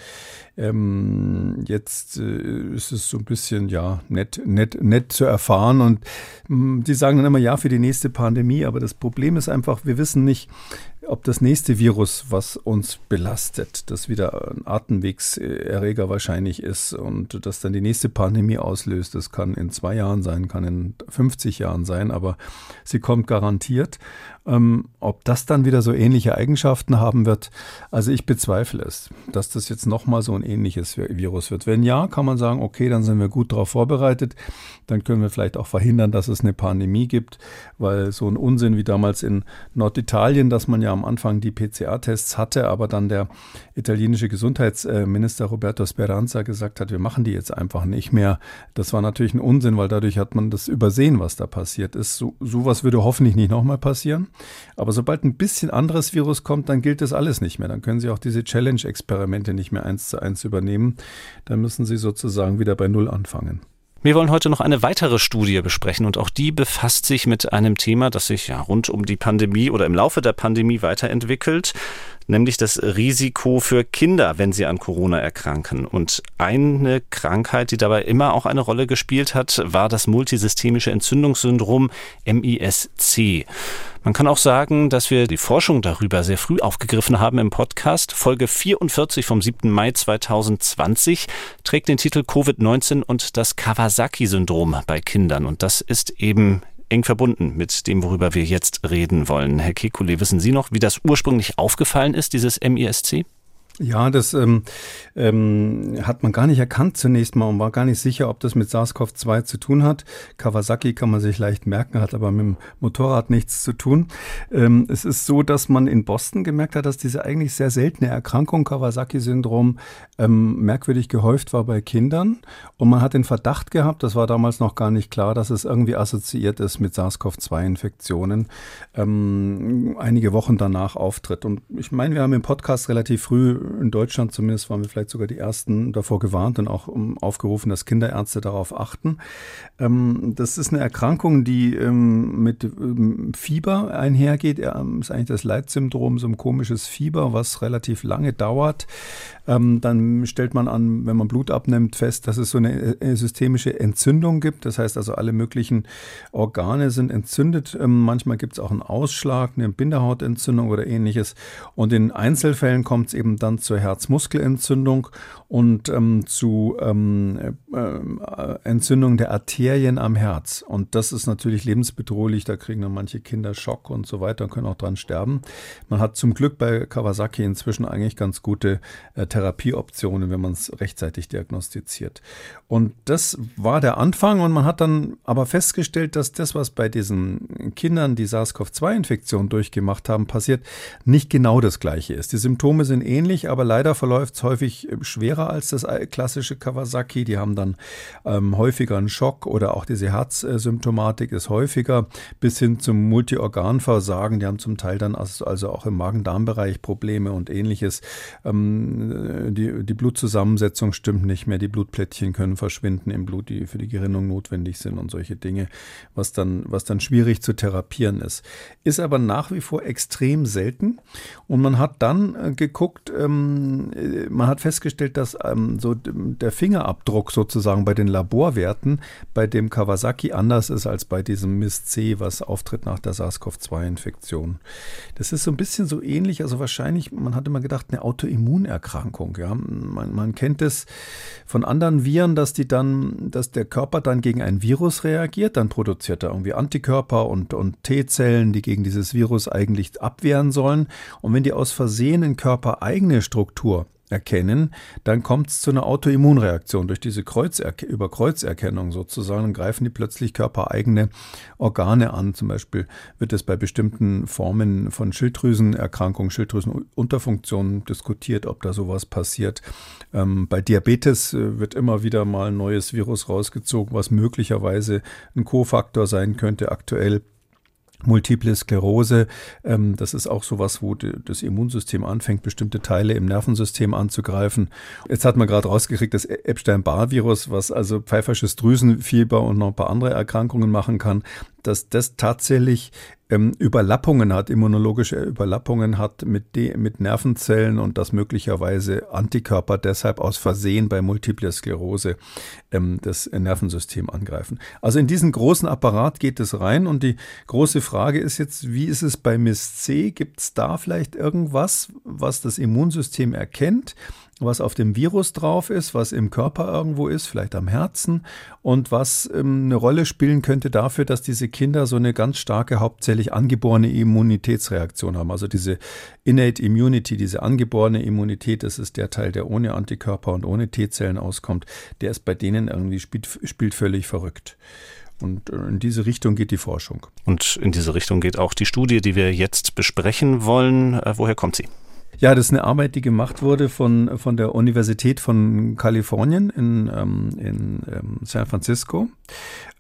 Ähm, jetzt äh, ist es so ein bisschen ja nett, nett, nett zu erfahren. Und die sagen dann immer ja für die nächste Pandemie, aber das Problem ist einfach, wir wissen nicht, ob das nächste Virus, was uns belastet, das wieder ein Atemwegserreger wahrscheinlich ist und das dann die nächste Pandemie auslöst, das kann in zwei Jahren sein, kann in 50 Jahren sein, aber sie kommt garantiert. Ähm, ob das dann wieder so ähnliche Eigenschaften haben wird, also ich bezweifle es, dass das jetzt nochmal so ein ähnliches Virus wird. Wenn ja, kann man sagen, okay, dann sind wir gut darauf vorbereitet, dann können wir vielleicht auch verhindern, dass es eine Pandemie gibt, weil so ein Unsinn wie damals in Norditalien, dass man ja am Anfang die PCA-Tests hatte, aber dann der italienische Gesundheitsminister Roberto Speranza gesagt hat, wir machen die jetzt einfach nicht mehr. Das war natürlich ein Unsinn, weil dadurch hat man das übersehen, was da passiert ist. So, sowas würde hoffentlich nicht nochmal passieren. Aber sobald ein bisschen anderes Virus kommt, dann gilt das alles nicht mehr. Dann können Sie auch diese Challenge-Experimente nicht mehr eins zu eins übernehmen. Dann müssen Sie sozusagen wieder bei Null anfangen. Wir wollen heute noch eine weitere Studie besprechen und auch die befasst sich mit einem Thema, das sich ja rund um die Pandemie oder im Laufe der Pandemie weiterentwickelt, nämlich das Risiko für Kinder, wenn sie an Corona erkranken. Und eine Krankheit, die dabei immer auch eine Rolle gespielt hat, war das multisystemische Entzündungssyndrom MISC. Man kann auch sagen, dass wir die Forschung darüber sehr früh aufgegriffen haben im Podcast. Folge 44 vom 7. Mai 2020 trägt den Titel Covid-19 und das Kawasaki-Syndrom bei Kindern. Und das ist eben eng verbunden mit dem, worüber wir jetzt reden wollen. Herr Kekulé, wissen Sie noch, wie das ursprünglich aufgefallen ist, dieses MISC? Ja, das ähm, ähm, hat man gar nicht erkannt zunächst mal und war gar nicht sicher, ob das mit SARS-CoV-2 zu tun hat. Kawasaki kann man sich leicht merken, hat aber mit dem Motorrad nichts zu tun. Ähm, es ist so, dass man in Boston gemerkt hat, dass diese eigentlich sehr seltene Erkrankung, Kawasaki-Syndrom, ähm, merkwürdig gehäuft war bei Kindern. Und man hat den Verdacht gehabt, das war damals noch gar nicht klar, dass es irgendwie assoziiert ist mit SARS-CoV-2-Infektionen, ähm, einige Wochen danach auftritt. Und ich meine, wir haben im Podcast relativ früh in Deutschland zumindest waren wir vielleicht sogar die Ersten davor gewarnt und auch um, aufgerufen, dass Kinderärzte darauf achten. Ähm, das ist eine Erkrankung, die ähm, mit ähm, Fieber einhergeht. Ähm, ist eigentlich das Leitsyndrom, so ein komisches Fieber, was relativ lange dauert. Ähm, dann stellt man an, wenn man Blut abnimmt, fest, dass es so eine, eine systemische Entzündung gibt. Das heißt also, alle möglichen Organe sind entzündet. Ähm, manchmal gibt es auch einen Ausschlag, eine Bindehautentzündung oder ähnliches. Und in Einzelfällen kommt es eben dann zur Herzmuskelentzündung und ähm, zu ähm, äh, Entzündung der Arterien am Herz. Und das ist natürlich lebensbedrohlich. Da kriegen dann manche Kinder Schock und so weiter und können auch dran sterben. Man hat zum Glück bei Kawasaki inzwischen eigentlich ganz gute äh, Therapieoptionen, wenn man es rechtzeitig diagnostiziert. Und das war der Anfang und man hat dann aber festgestellt, dass das, was bei diesen Kindern die SARS-CoV-2-Infektion durchgemacht haben, passiert, nicht genau das gleiche ist. Die Symptome sind ähnlich, aber leider verläuft es häufig schwerer schwerer als das klassische Kawasaki. Die haben dann ähm, häufiger einen Schock oder auch diese Herzsymptomatik ist häufiger bis hin zum Multiorganversagen. Die haben zum Teil dann also, auch im Magen-Darm-Bereich Probleme und ähnliches. Ähm, die, die Blutzusammensetzung stimmt nicht mehr. Die Blutplättchen können verschwinden im Blut, die für die Gerinnung notwendig sind und solche Dinge, was dann, was dann schwierig zu therapieren ist. Ist aber nach wie vor extrem selten. Und man hat dann äh, geguckt, ähm, äh, man hat festgestellt, dass ähm, so der Fingerabdruck sozusagen bei den Laborwerten bei dem Kawasaki anders ist als bei diesem MIS-C, was auftritt nach der SARS-CoV-2-Infektion. Das ist so ein bisschen so ähnlich, also wahrscheinlich, man hat immer gedacht, eine Autoimmunerkrankung. Ja? Man, man kennt es von anderen Viren, dass die dann, dass der Körper dann gegen ein Virus reagiert, dann produziert er irgendwie Antikörper und, und T-Zellen, die gegen dieses Virus eigentlich abwehren sollen. Und wenn die aus Versehen in Körper Struktur erkennen, dann kommt es zu einer Autoimmunreaktion. Durch diese Kreuzerke über Kreuzerkennung sozusagen greifen die plötzlich körpereigene Organe an. Zum Beispiel wird es bei bestimmten Formen von Schilddrüsenerkrankungen, Schilddrüsenunterfunktionen diskutiert, ob da sowas passiert. Ähm, bei Diabetes äh, wird immer wieder mal ein neues Virus rausgezogen, was möglicherweise ein Kofaktor sein könnte. Aktuell Multiple Sklerose, ähm, das ist auch sowas, wo das Immunsystem anfängt, bestimmte Teile im Nervensystem anzugreifen. Jetzt hat man gerade rausgekriegt, das Epstein-Barr-Virus, was also pfeifersches Drüsenfieber und noch ein paar andere Erkrankungen machen kann, dass das tatsächlich ähm, Überlappungen hat, immunologische Überlappungen hat mit, de, mit Nervenzellen und dass möglicherweise Antikörper deshalb aus Versehen bei Multiple Sklerose ähm, das Nervensystem angreifen. Also in diesen großen Apparat geht es rein und die große Frage ist jetzt, wie ist es bei MIS-C? Gibt es da vielleicht irgendwas, was das Immunsystem erkennt? Was auf dem Virus drauf ist, was im Körper irgendwo ist, vielleicht am Herzen und was ähm, eine Rolle spielen könnte dafür, dass diese Kinder so eine ganz starke, hauptsächlich angeborene Immunitätsreaktion haben. Also diese Innate Immunity, diese angeborene Immunität, das ist der Teil, der ohne Antikörper und ohne T-Zellen auskommt, der ist bei denen irgendwie spielt, spielt völlig verrückt. Und äh, in diese Richtung geht die Forschung. Und in diese Richtung geht auch die Studie, die wir jetzt besprechen wollen. Äh, woher kommt sie? Ja, das ist eine Arbeit, die gemacht wurde von, von der Universität von Kalifornien in, ähm, in ähm, San Francisco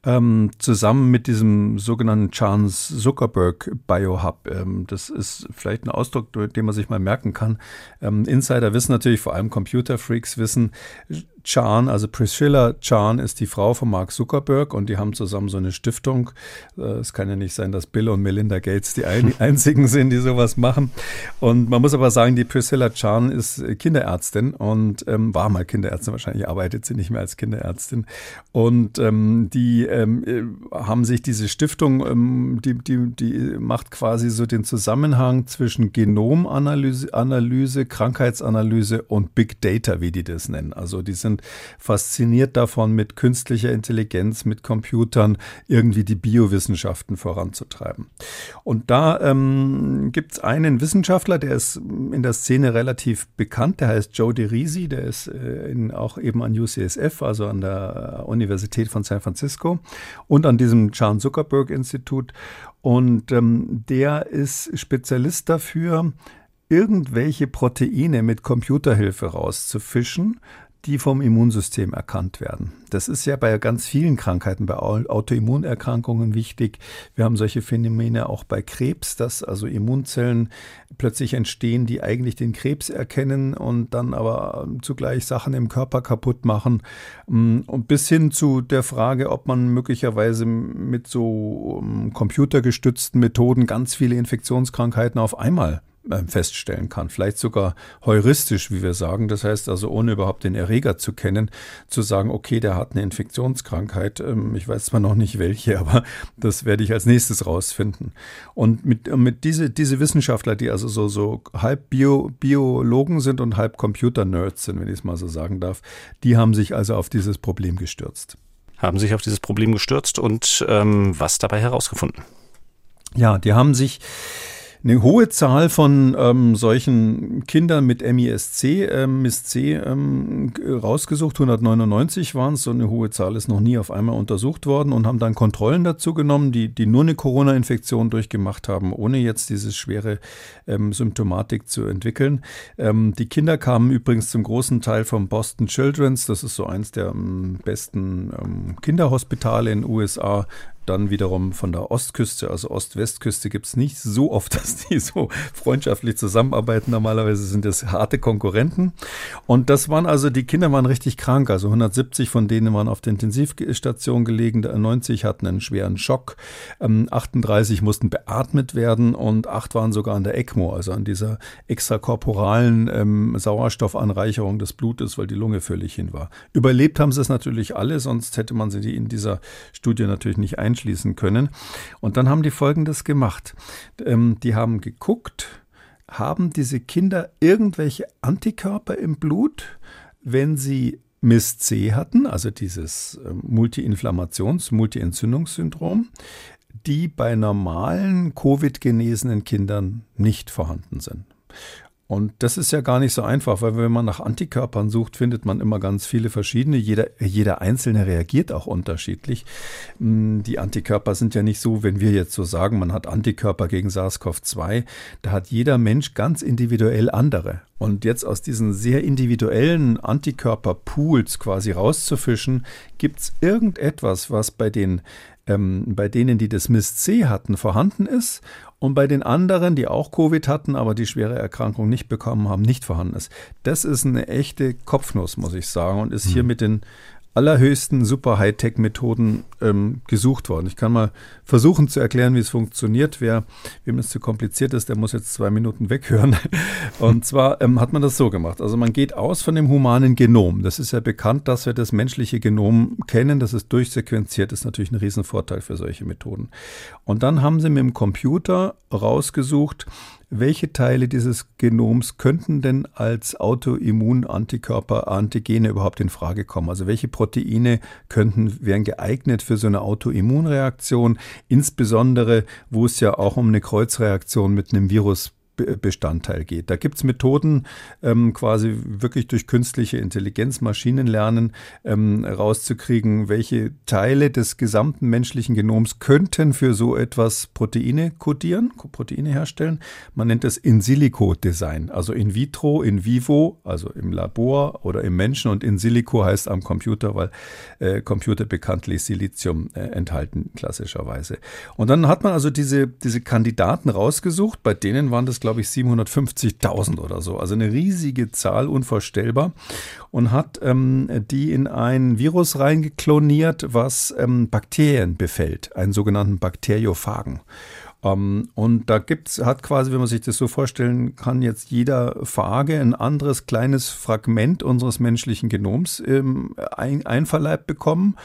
ähm, zusammen mit diesem sogenannten Charles Zuckerberg Biohub. Ähm, das ist vielleicht ein Ausdruck, den man sich mal merken kann. Ähm, Insider wissen natürlich, vor allem Computerfreaks wissen, Chan, also Priscilla Chan ist die Frau von Mark Zuckerberg und die haben zusammen so eine Stiftung. Äh, es kann ja nicht sein, dass Bill und Melinda Gates die [laughs] einzigen sind, die sowas machen. Und man muss aber sagen, die Priscilla Chan ist Kinderärztin und ähm, war mal Kinderärztin, wahrscheinlich arbeitet sie nicht mehr als Kinderärztin. Und ähm, die ähm, äh, haben sich diese Stiftung, ähm, die, die, die macht quasi so den Zusammenhang zwischen Genomanalyse, Analyse, Krankheitsanalyse und Big Data, wie die das nennen. Also die sind sind fasziniert davon, mit künstlicher Intelligenz, mit Computern irgendwie die Biowissenschaften voranzutreiben. Und da ähm, gibt es einen Wissenschaftler, der ist in der Szene relativ bekannt, der heißt Joe DeRisi, der ist äh, in, auch eben an UCSF, also an der Universität von San Francisco und an diesem Charles Zuckerberg Institut. Und ähm, der ist Spezialist dafür, irgendwelche Proteine mit Computerhilfe rauszufischen, die vom Immunsystem erkannt werden. Das ist ja bei ganz vielen Krankheiten, bei Autoimmunerkrankungen wichtig. Wir haben solche Phänomene auch bei Krebs, dass also Immunzellen plötzlich entstehen, die eigentlich den Krebs erkennen und dann aber zugleich Sachen im Körper kaputt machen. Und bis hin zu der Frage, ob man möglicherweise mit so computergestützten Methoden ganz viele Infektionskrankheiten auf einmal ähm, feststellen kann. Vielleicht sogar heuristisch, wie wir sagen. Das heißt also, ohne überhaupt den Erreger zu kennen, zu sagen, okay, der hat eine Infektionskrankheit. Ähm, ich weiß zwar noch nicht welche, [laughs] aber das werde ich als nächstes rausfinden. Und mit, mit diese, diese Wissenschaftler, die also so, so halb Bio, Biologen sind und halb Computer-Nerds sind, wenn ich es mal so sagen darf, die haben sich also auf dieses Problem gestürzt. Haben sich auf dieses Problem gestürzt und ähm, was dabei herausgefunden? Ja, die haben sich eine hohe Zahl von ähm, solchen Kindern mit MISC, ähm, MISC ähm, rausgesucht. 199 waren es. So eine hohe Zahl ist noch nie auf einmal untersucht worden und haben dann Kontrollen dazu genommen, die, die nur eine Corona-Infektion durchgemacht haben, ohne jetzt diese schwere ähm, Symptomatik zu entwickeln. Ähm, die Kinder kamen übrigens zum großen Teil vom Boston Children's. Das ist so eins der ähm, besten ähm, Kinderhospitale in den USA dann wiederum von der Ostküste, also Ost-Westküste, gibt es nicht so oft, [laughs] dass die so freundschaftlich zusammenarbeiten. Normalerweise sind das harte Konkurrenten. Und das waren also, die Kinder waren richtig krank. Also 170 von denen waren auf der Intensivstation gelegen, 90 hatten einen schweren Schock, 38 ähm, mussten beatmet werden und acht waren sogar an der ECMO, also an dieser extrakorporalen ähm, Sauerstoffanreicherung des Blutes, weil die Lunge völlig hin war. Überlebt haben sie es natürlich alle, sonst hätte man sie in dieser Studie natürlich nicht einschätzen einschließen können. Und dann haben die Folgendes gemacht. Ähm, die haben geguckt, haben diese Kinder irgendwelche Antikörper im Blut, wenn sie MIS-C hatten, also dieses ähm, Multi-Inflammations-, Multi-Entzündungssyndrom, die bei normalen Covid-genesenen Kindern nicht vorhanden sind. Und das ist ja gar nicht so einfach, weil wenn man nach Antikörpern sucht, findet man immer ganz viele verschiedene. Jeder, jeder einzelne reagiert auch unterschiedlich. Hm, die Antikörper sind ja nicht so, wenn wir jetzt so sagen, man hat Antikörper gegen SARS-CoV-2, da hat jeder Mensch ganz individuell andere. Und jetzt aus diesen sehr individuellen Antikörperpools quasi rauszufischen, gibt es irgendetwas, was bei den ähm, bei denen, die das MIS-C hatten, vorhanden ist und bei den anderen, die auch Covid hatten, aber die schwere Erkrankung nicht bekommen haben, nicht vorhanden ist. Das ist eine echte Kopfnuss, muss ich sagen, und ist hier mhm. mit den allerhöchsten super Hightech-Methoden ähm, gesucht worden. Ich kann mal versuchen zu erklären, wie es funktioniert. Wer, wem es zu kompliziert ist, der muss jetzt zwei Minuten weghören. [laughs] Und zwar ähm, hat man das so gemacht. Also man geht aus von dem humanen Genom. Das ist ja bekannt, dass wir das menschliche Genom kennen. Das ist durchsequenziert. Das ist natürlich ein Riesenvorteil für solche Methoden. Und dann haben sie mit dem Computer rausgesucht, welche Teile dieses Genoms könnten denn als Autoimmunantikörper, Antigene überhaupt in Frage kommen? Also welche Proteine könnten, wären geeignet für so eine Autoimmunreaktion, insbesondere wo es ja auch um eine Kreuzreaktion mit einem Virus Bestandteil geht. Da gibt es Methoden, ähm, quasi wirklich durch künstliche Intelligenz, Maschinenlernen ähm, rauszukriegen, welche Teile des gesamten menschlichen Genoms könnten für so etwas Proteine kodieren, Proteine herstellen. Man nennt das In-Silico-Design, also in vitro, in vivo, also im Labor oder im Menschen und in Silico heißt am Computer, weil äh, Computer bekanntlich Silizium äh, enthalten, klassischerweise. Und dann hat man also diese, diese Kandidaten rausgesucht, bei denen waren das, glaube glaube ich, 750.000 oder so. Also eine riesige Zahl, unvorstellbar. Und hat ähm, die in ein Virus reingekloniert, was ähm, Bakterien befällt, einen sogenannten Bakteriophagen. Um, ähm, und da gibt's, hat quasi, wenn man sich das so vorstellen kann, jetzt jeder Phage ein anderes kleines Fragment unseres menschlichen Genoms ähm, ein, einverleibt bekommen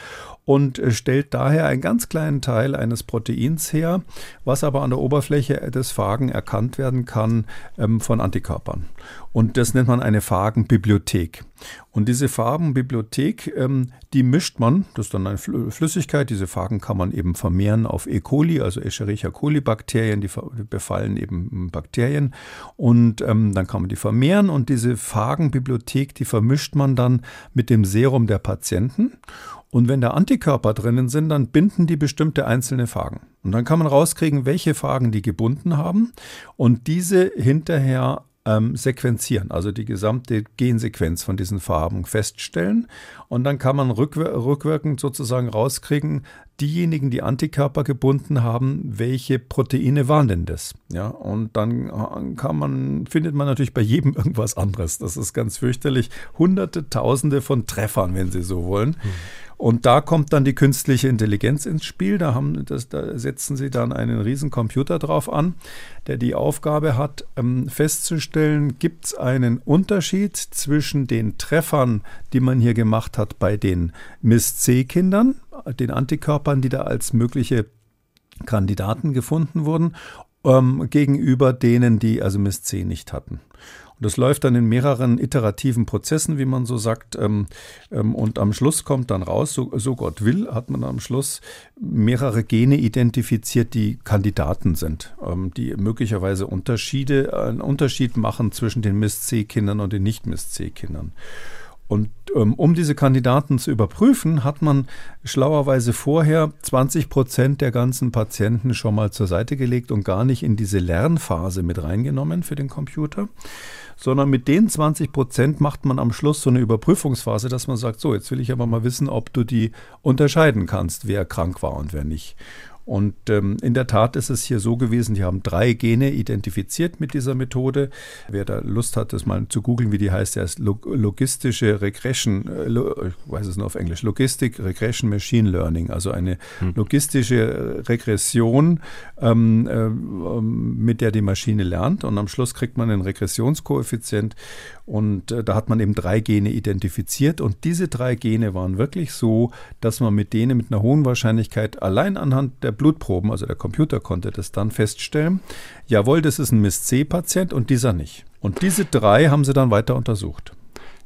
und äh, stellt daher einen ganz kleinen Teil eines Proteins her, was aber an der Oberfläche des Phagen erkannt werden kann ähm, von Antikörpern. Und das nennt man eine Phagenbibliothek. Und diese Phagenbibliothek, ähm, die mischt man, das ist dann eine Flüssigkeit, diese Phagen kann man eben vermehren auf E. coli, also Escherichia coli Bakterien, die befallen eben Bakterien und ähm, dann kann man die vermehren und diese Phagenbibliothek, die vermischt man dann mit dem Serum der Patienten und wenn da Antikörper drinnen sind, dann binden die bestimmte einzelne Phagen. Und dann kann man rauskriegen, welche Phagen die gebunden haben und diese hinterher ähm, sequenzieren, also die gesamte Gensequenz von diesen Farben feststellen. Und dann kann man rückwir rückwirkend sozusagen rauskriegen, diejenigen, die Antikörper gebunden haben, welche Proteine waren denn das? Ja, und dann äh, kann man, findet man natürlich bei jedem [laughs] irgendwas anderes. Das ist ganz fürchterlich. Hunderte, Tausende von Treffern, wenn Sie so wollen. Mhm. Und da kommt dann die künstliche Intelligenz ins Spiel. Da, haben, das, da setzen sie dann einen riesen Computer drauf an, der die Aufgabe hat, ähm, festzustellen, gibt es einen Unterschied zwischen den Treffern, die man hier gemacht hat bei den Miss-C-Kindern, den Antikörpern, die da als mögliche Kandidaten gefunden wurden, ähm, gegenüber denen, die also Miss-C nicht hatten. Und das läuft dann in mehreren iterativen Prozessen, wie man so sagt. Ähm, ähm, und am Schluss kommt dann raus, so, so Gott will, hat man am Schluss mehrere Gene identifiziert, die Kandidaten sind, ähm, die möglicherweise Unterschiede, einen Unterschied machen zwischen den Miss-C-Kindern und den Nicht-Miss-C-Kindern. Und ähm, um diese Kandidaten zu überprüfen, hat man schlauerweise vorher 20 Prozent der ganzen Patienten schon mal zur Seite gelegt und gar nicht in diese Lernphase mit reingenommen für den Computer sondern mit den 20 Prozent macht man am Schluss so eine Überprüfungsphase, dass man sagt, so, jetzt will ich aber mal wissen, ob du die unterscheiden kannst, wer krank war und wer nicht. Und ähm, in der Tat ist es hier so gewesen, die haben drei Gene identifiziert mit dieser Methode. Wer da Lust hat, das mal zu googeln, wie die heißt, der ist logistische Regression, äh, ich weiß es nur auf Englisch, Logistic Regression Machine Learning, also eine hm. logistische Regression, ähm, äh, mit der die Maschine lernt. Und am Schluss kriegt man einen Regressionskoeffizient und äh, da hat man eben drei Gene identifiziert. Und diese drei Gene waren wirklich so, dass man mit denen mit einer hohen Wahrscheinlichkeit allein anhand der Blutproben, also der Computer konnte das dann feststellen, jawohl, das ist ein Miss-C-Patient und dieser nicht. Und diese drei haben sie dann weiter untersucht.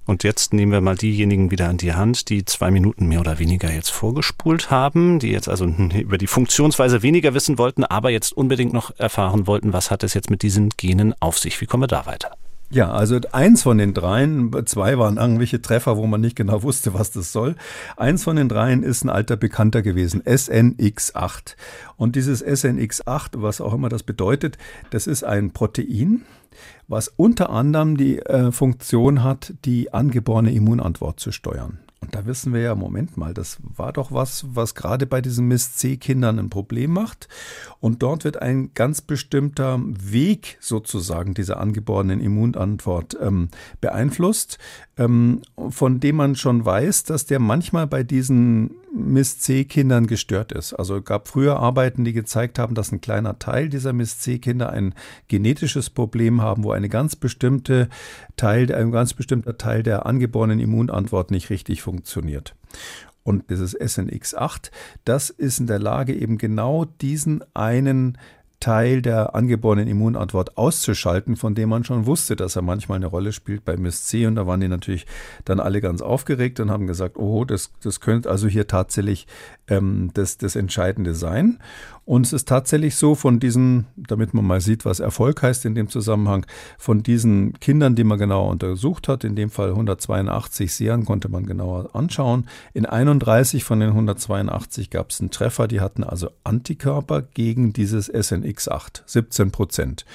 Und jetzt nehmen wir mal diejenigen wieder an die Hand, die zwei Minuten mehr oder weniger jetzt vorgespult haben, die jetzt also über die Funktionsweise weniger wissen wollten, aber jetzt unbedingt noch erfahren wollten, was hat es jetzt mit diesen Genen auf sich? Wie kommen wir da weiter? Ja, also eins von den dreien, zwei waren irgendwelche Treffer, wo man nicht genau [laughs] wusste, was das soll. Eins von den dreien ist ein alter Bekannter gewesen, SNX8. Und dieses SNX8, was auch immer das bedeutet, das ist ein Protein, was unter anderem die äh, Funktion hat, die angeborene Immunantwort zu steuern. Und da wissen wir ja, Moment mal, das war doch was, was gerade bei diesen Miss-C-Kindern ein Problem macht. Und dort wird ein ganz bestimmter Weg sozusagen dieser angeborenen Immunantwort ähm, beeinflusst, ähm, von dem man schon weiß, dass der manchmal bei diesen Miss-C-Kindern gestört ist. Also es gab früher Arbeiten, die gezeigt haben, dass ein kleiner Teil dieser Miss-C-Kinder ein genetisches Problem haben, wo eine ganz bestimmte Teil, ein ganz bestimmter Teil der angeborenen Immunantwort nicht richtig funktioniert. Und dieses SNX8, das ist in der Lage, eben genau diesen einen Teil der angeborenen Immunantwort auszuschalten, von dem man schon wusste, dass er manchmal eine Rolle spielt bei Miss C. Und da waren die natürlich dann alle ganz aufgeregt und haben gesagt, oh, das, das könnte also hier tatsächlich ähm, das, das Entscheidende sein. Und es ist tatsächlich so, von diesen, damit man mal sieht, was Erfolg heißt in dem Zusammenhang, von diesen Kindern, die man genauer untersucht hat, in dem Fall 182 Serien konnte man genauer anschauen. In 31 von den 182 gab es einen Treffer, die hatten also Antikörper gegen dieses SNX8, 17 Prozent,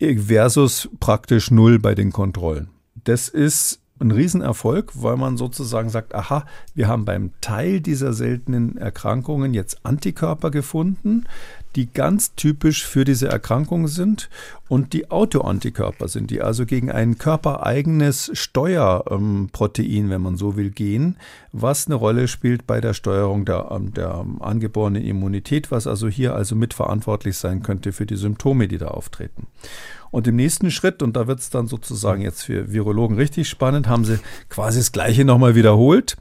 versus praktisch null bei den Kontrollen. Das ist ein Riesenerfolg, weil man sozusagen sagt, aha, wir haben beim Teil dieser seltenen Erkrankungen jetzt Antikörper gefunden, die ganz typisch für diese Erkrankung sind und die Autoantikörper sind, die also gegen ein körpereigenes Steuerprotein, wenn man so will, gehen, was eine Rolle spielt bei der Steuerung der, ähm, der angeborenen Immunität, was also hier also mitverantwortlich sein könnte für die Symptome, die da auftreten. Und im nächsten Schritt, und da wird es dann sozusagen jetzt für Virologen richtig spannend, haben sie quasi das Gleiche nochmal wiederholt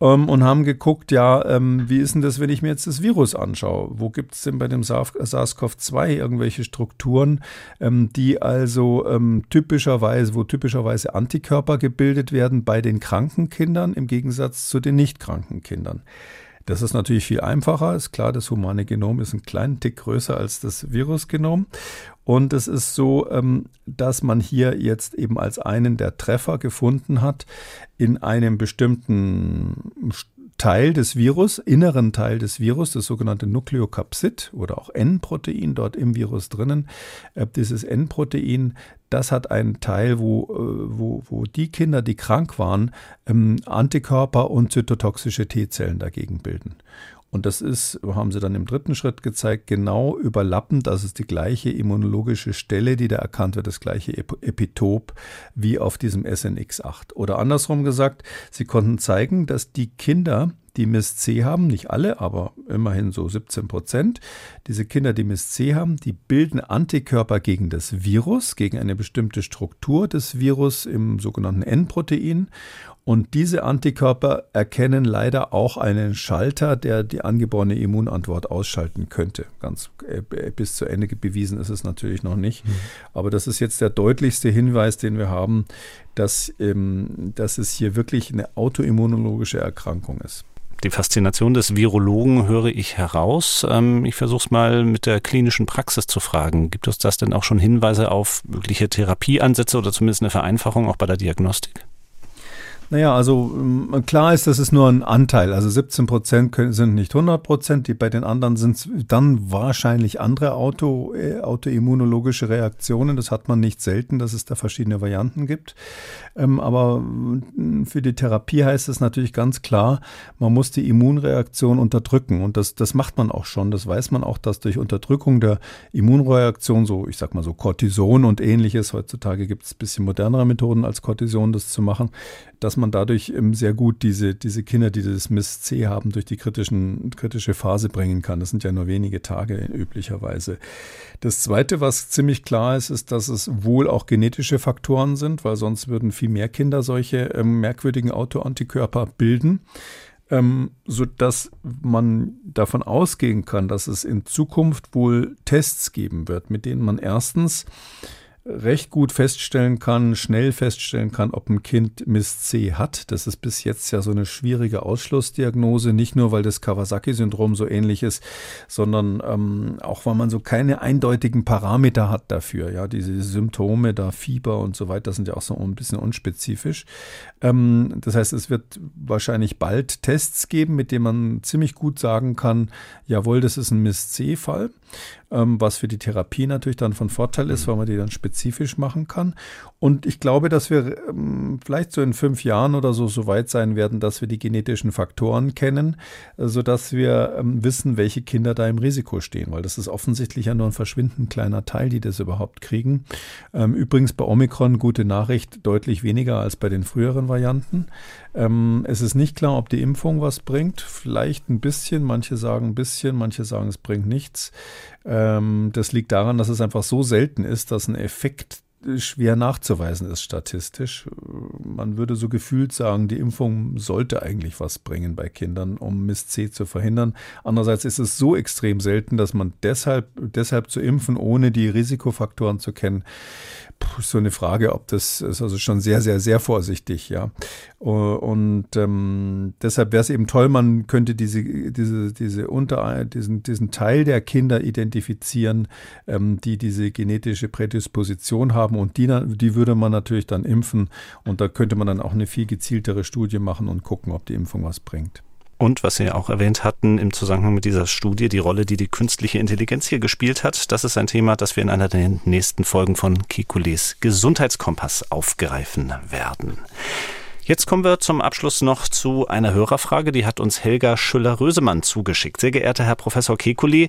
ähm, und haben geguckt, ja, ähm, wie ist denn das, wenn ich mir jetzt das Virus anschaue? Wo gibt es denn bei dem SARS-CoV-2 irgendwelche Strukturen, ähm, die also ähm, typischerweise, wo typischerweise Antikörper gebildet werden bei den kranken Kindern im Gegensatz zu den nicht kranken Kindern? Das ist natürlich viel einfacher. Ist klar, das humane Genom ist ein kleinen Tick größer als das Virusgenom. Und es ist so, ähm, dass man hier jetzt eben als einen der Treffer gefunden hat in einem bestimmten Teil des Virus, inneren Teil des Virus, das sogenannte Nukleokapsid oder auch N-Protein dort im Virus drinnen. Äh, dieses N-Protein, das hat einen Teil, wo, äh, wo, wo die Kinder, die krank waren, ähm, Antikörper und zytotoxische T-Zellen dagegen bilden. Und das ist, haben sie dann im dritten Schritt gezeigt, genau überlappend. Das ist die gleiche immunologische Stelle, die da erkannt wird, das gleiche Epitop wie auf diesem SNX8. Oder andersrum gesagt, sie konnten zeigen, dass die Kinder, die MIS-C haben, nicht alle, aber immerhin so 17 Prozent, diese Kinder, die MIS-C haben, die bilden Antikörper gegen das Virus, gegen eine bestimmte Struktur des Virus im sogenannten N-Protein. Und diese Antikörper erkennen leider auch einen Schalter, der die angeborene Immunantwort ausschalten könnte. Ganz äh, bis zu Ende bewiesen ist es natürlich noch nicht. Mhm. Aber das ist jetzt der deutlichste Hinweis, den wir haben, dass, ähm, dass es hier wirklich eine autoimmunologische Erkrankung ist. Die Faszination des Virologen höre ich heraus. Ähm, ich versuche es mal mit der klinischen Praxis zu fragen. Gibt es das denn auch schon Hinweise auf mögliche Therapieansätze oder zumindest eine Vereinfachung auch bei der Diagnostik? Naja, also ähm, klar ist, das ist nur ein Anteil. Also 17 Prozent sind nicht 100 Prozent. Bei den anderen sind es dann wahrscheinlich andere Auto, äh, autoimmunologische Reaktionen. Das hat man nicht selten, dass es da verschiedene Varianten gibt. Ähm, aber mm, für die Therapie heißt es natürlich ganz klar, man muss die Immunreaktion unterdrücken. Und das, das macht man auch schon. Das weiß man auch, dass durch Unterdrückung der Immunreaktion, so ich sag mal so Cortison und ähnliches, heutzutage gibt es ein bisschen modernere Methoden als Cortison, das zu machen, dass man dadurch sehr gut diese, diese Kinder, die das Miss-C haben, durch die kritischen, kritische Phase bringen kann. Das sind ja nur wenige Tage üblicherweise. Das Zweite, was ziemlich klar ist, ist, dass es wohl auch genetische Faktoren sind, weil sonst würden viel mehr Kinder solche ähm, merkwürdigen Autoantikörper bilden. Ähm, so dass man davon ausgehen kann, dass es in Zukunft wohl Tests geben wird, mit denen man erstens recht gut feststellen kann, schnell feststellen kann, ob ein Kind MIS-C hat. Das ist bis jetzt ja so eine schwierige Ausschlussdiagnose, nicht nur weil das Kawasaki-Syndrom so ähnlich ist, sondern ähm, auch weil man so keine eindeutigen Parameter hat dafür. Ja, diese Symptome, da Fieber und so weiter, sind ja auch so ein bisschen unspezifisch. Ähm, das heißt, es wird wahrscheinlich bald Tests geben, mit denen man ziemlich gut sagen kann, jawohl, das ist ein MIS-C-Fall ähm, was für die Therapie natürlich dann von Vorteil ist, weil man die dann spezifisch machen kann. Und ich glaube, dass wir ähm, vielleicht so in fünf Jahren oder so so weit sein werden, dass wir die genetischen Faktoren kennen, äh, sodass wir ähm, wissen, welche Kinder da im Risiko stehen, weil das ist offensichtlich ja nur ein verschwindend kleiner Teil, die das überhaupt kriegen. Ähm, übrigens bei Omikron gute Nachricht, deutlich weniger als bei den früheren Varianten. Ähm, es ist nicht klar, ob die Impfung was bringt. Vielleicht ein bisschen. Manche sagen ein bisschen, manche sagen, es bringt nichts. Ähm, das liegt daran, dass es einfach so selten ist, dass ein Effekt schwer nachzuweisen ist statistisch. Man würde so gefühlt sagen, die Impfung sollte eigentlich was bringen bei Kindern, um Mist C zu verhindern. Andererseits ist es so extrem selten, dass man deshalb, deshalb zu impfen, ohne die Risikofaktoren zu kennen, so eine Frage, ob das ist also schon sehr, sehr, sehr vorsichtig, ja. Und ähm, deshalb wäre es eben toll, man könnte diese, diese, diese unter, diesen, diesen Teil der Kinder identifizieren, ähm, die diese genetische Prädisposition haben und die, die würde man natürlich dann impfen und da könnte man dann auch eine viel gezieltere Studie machen und gucken, ob die Impfung was bringt. Und was Sie auch erwähnt hatten im Zusammenhang mit dieser Studie, die Rolle, die die künstliche Intelligenz hier gespielt hat, das ist ein Thema, das wir in einer der nächsten Folgen von Kekules Gesundheitskompass aufgreifen werden. Jetzt kommen wir zum Abschluss noch zu einer Hörerfrage, die hat uns Helga Schüller-Rösemann zugeschickt. Sehr geehrter Herr Professor Kekulé,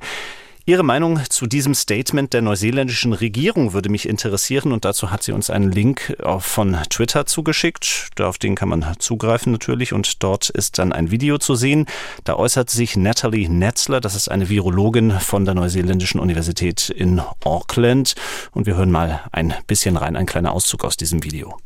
Ihre Meinung zu diesem Statement der neuseeländischen Regierung würde mich interessieren und dazu hat sie uns einen Link von Twitter zugeschickt. Auf den kann man zugreifen natürlich und dort ist dann ein Video zu sehen. Da äußert sich Natalie Netzler, das ist eine Virologin von der neuseeländischen Universität in Auckland und wir hören mal ein bisschen rein, ein kleiner Auszug aus diesem Video.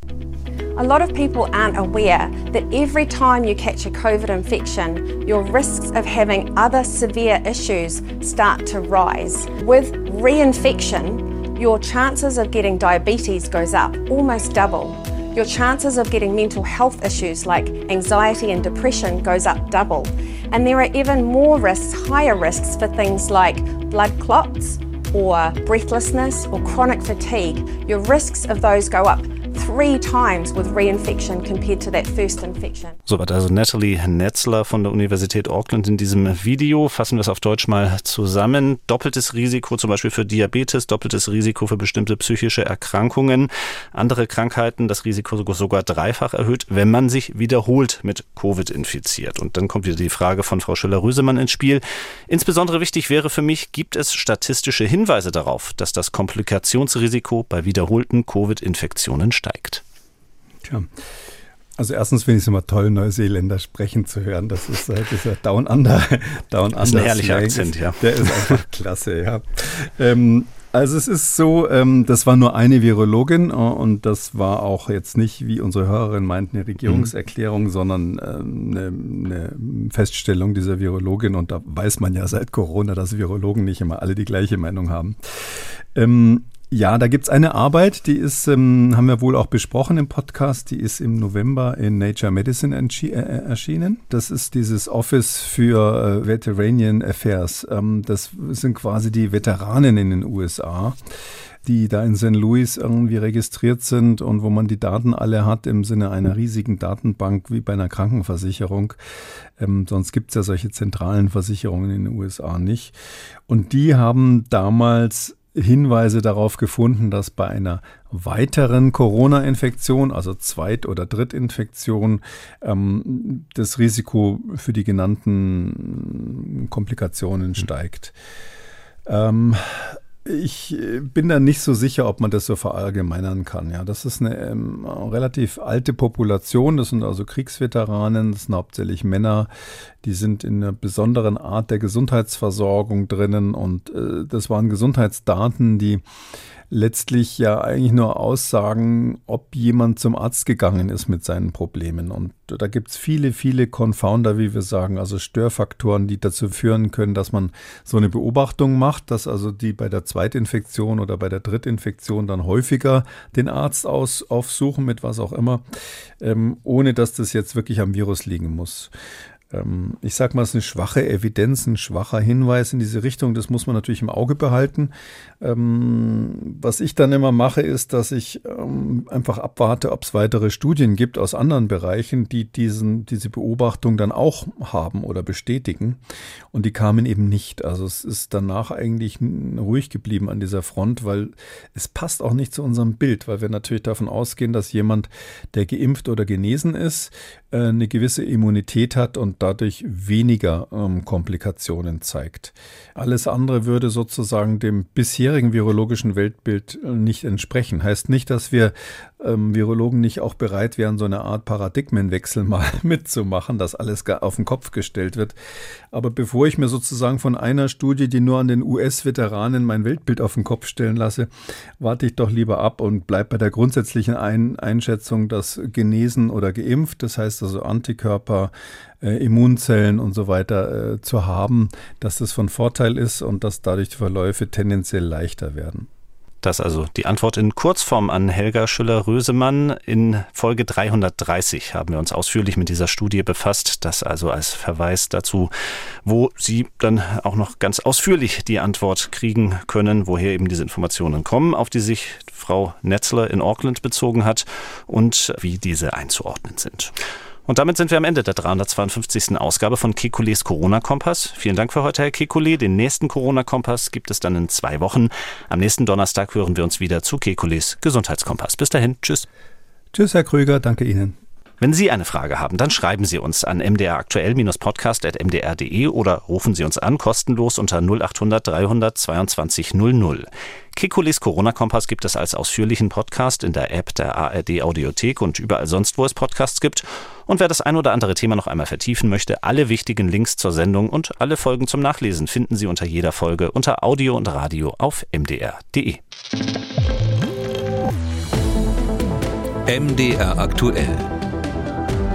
A lot of people aren't aware that every time you catch a COVID infection, your risks of having other severe issues start to rise. With reinfection, your chances of getting diabetes goes up almost double. Your chances of getting mental health issues like anxiety and depression goes up double. And there are even more risks, higher risks for things like blood clots or breathlessness or chronic fatigue. Your risks of those go up three times with reinfection compared to that first infection. Soweit also Natalie Netzler von der Universität Auckland in diesem Video. Fassen wir es auf Deutsch mal zusammen. Doppeltes Risiko zum Beispiel für Diabetes, doppeltes Risiko für bestimmte psychische Erkrankungen, andere Krankheiten, das Risiko sogar dreifach erhöht, wenn man sich wiederholt mit Covid infiziert. Und dann kommt wieder die Frage von Frau Schiller-Rösemann ins Spiel. Insbesondere wichtig wäre für mich, gibt es statistische Hinweise darauf, dass das Komplikationsrisiko bei wiederholten Covid-Infektionen steigt. Tja. Also erstens finde ich es immer toll, Neuseeländer sprechen zu hören. Das ist halt dieser Down Under. [laughs] Down das ist ein herrlicher. Akzent, ja. Der ist einfach [laughs] klasse, ja. Ähm, also es ist so, ähm, das war nur eine Virologin äh, und das war auch jetzt nicht, wie unsere Hörerin meint, eine Regierungserklärung, mhm. sondern ähm, eine, eine, Feststellung dieser Virologin. Und da weiß man ja seit Corona, dass Virologen nicht immer alle die gleiche Meinung haben. Ähm, ja, da gibt's eine Arbeit, die ist, ähm, haben wir wohl auch besprochen im Podcast, die ist im November in Nature Medicine äh, äh, erschienen. Das ist dieses Office für äh, Veteranian Affairs. Ähm, das sind quasi die Veteranen in den USA die da in St. Louis irgendwie registriert sind und wo man die Daten alle hat im Sinne einer riesigen Datenbank wie bei einer Krankenversicherung. Ähm, sonst gibt's ja solche zentralen Versicherungen in den USA nicht. Und die haben damals Hinweise darauf gefunden, dass bei einer weiteren Corona-Infektion, also Zweit- oder Drittinfektion, ähm, das Risiko für die genannten Komplikationen steigt. Ähm, ich äh, bin da nicht so sicher, ob man das so verallgemeinern kann. Ja, das ist eine ähm, relativ alte Population. Das sind also Kriegsveteranen, das sind hauptsächlich Männer. Die sind in einer besonderen Art der Gesundheitsversorgung drinnen und äh, das waren Gesundheitsdaten, die letztlich ja eigentlich nur aussagen, ob jemand zum Arzt gegangen ist mit seinen Problemen. Und da gibt es viele, viele Confounder, wie wir sagen, also Störfaktoren, die dazu führen können, dass man so eine Beobachtung macht, dass also die bei der Zweitinfektion oder bei der Drittinfektion dann häufiger den Arzt aus, aufsuchen, mit was auch immer, ähm, ohne dass das jetzt wirklich am Virus liegen muss. Ähm, ich sage mal, es ist eine schwache Evidenz, ein schwacher Hinweis in diese Richtung. Das muss man natürlich im Auge behalten. Ähm, was ich dann immer mache, ist, dass ich ähm, einfach abwarte, ob es weitere Studien gibt aus anderen Bereichen, die diesen, diese Beobachtung dann auch haben oder bestätigen. Und die kamen eben nicht. Also es ist danach eigentlich ruhig geblieben an dieser Front, weil es passt auch nicht zu unserem Bild, weil wir natürlich davon ausgehen, dass jemand, der geimpft oder genesen ist, eine gewisse Immunität hat und dadurch weniger ähm, Komplikationen zeigt. Alles andere würde sozusagen dem bisherigen virologischen Weltbild äh, nicht entsprechen. Heißt nicht, dass wir ähm, Virologen nicht auch bereit wären, so eine Art Paradigmenwechsel [laughs] mal mitzumachen, dass alles auf den Kopf gestellt wird. Aber bevor ich mir sozusagen von einer Studie, die nur an den US-Veteranen mein Weltbild auf den Kopf stellen lasse, warte ich doch lieber ab und bleibe bei der grundsätzlichen Ein Einschätzung, dass genesen oder geimpft, das heißt also Antikörper, äh, Immunzellen und so weiter äh, zu haben, dass das von Vorteil ist und dass dadurch die Verläufe tendenziell leichter werden. Das also die Antwort in Kurzform an Helga Schüller-Rösemann. In Folge 330 haben wir uns ausführlich mit dieser Studie befasst. Das also als Verweis dazu, wo Sie dann auch noch ganz ausführlich die Antwort kriegen können, woher eben diese Informationen kommen, auf die sich Frau Netzler in Auckland bezogen hat und wie diese einzuordnen sind. Und damit sind wir am Ende der 352. Ausgabe von Kekules Corona-Kompass. Vielen Dank für heute, Herr Kekule. Den nächsten Corona-Kompass gibt es dann in zwei Wochen. Am nächsten Donnerstag hören wir uns wieder zu Kekules Gesundheitskompass. Bis dahin, tschüss. Tschüss, Herr Krüger, danke Ihnen. Wenn Sie eine Frage haben, dann schreiben Sie uns an mdraktuell-podcast.mdr.de oder rufen Sie uns an, kostenlos unter 0800 322 00. Kekules Corona-Kompass gibt es als ausführlichen Podcast in der App der ARD Audiothek und überall sonst, wo es Podcasts gibt. Und wer das ein oder andere Thema noch einmal vertiefen möchte, alle wichtigen Links zur Sendung und alle Folgen zum Nachlesen finden Sie unter jeder Folge unter Audio und Radio auf mdr.de. MDR aktuell.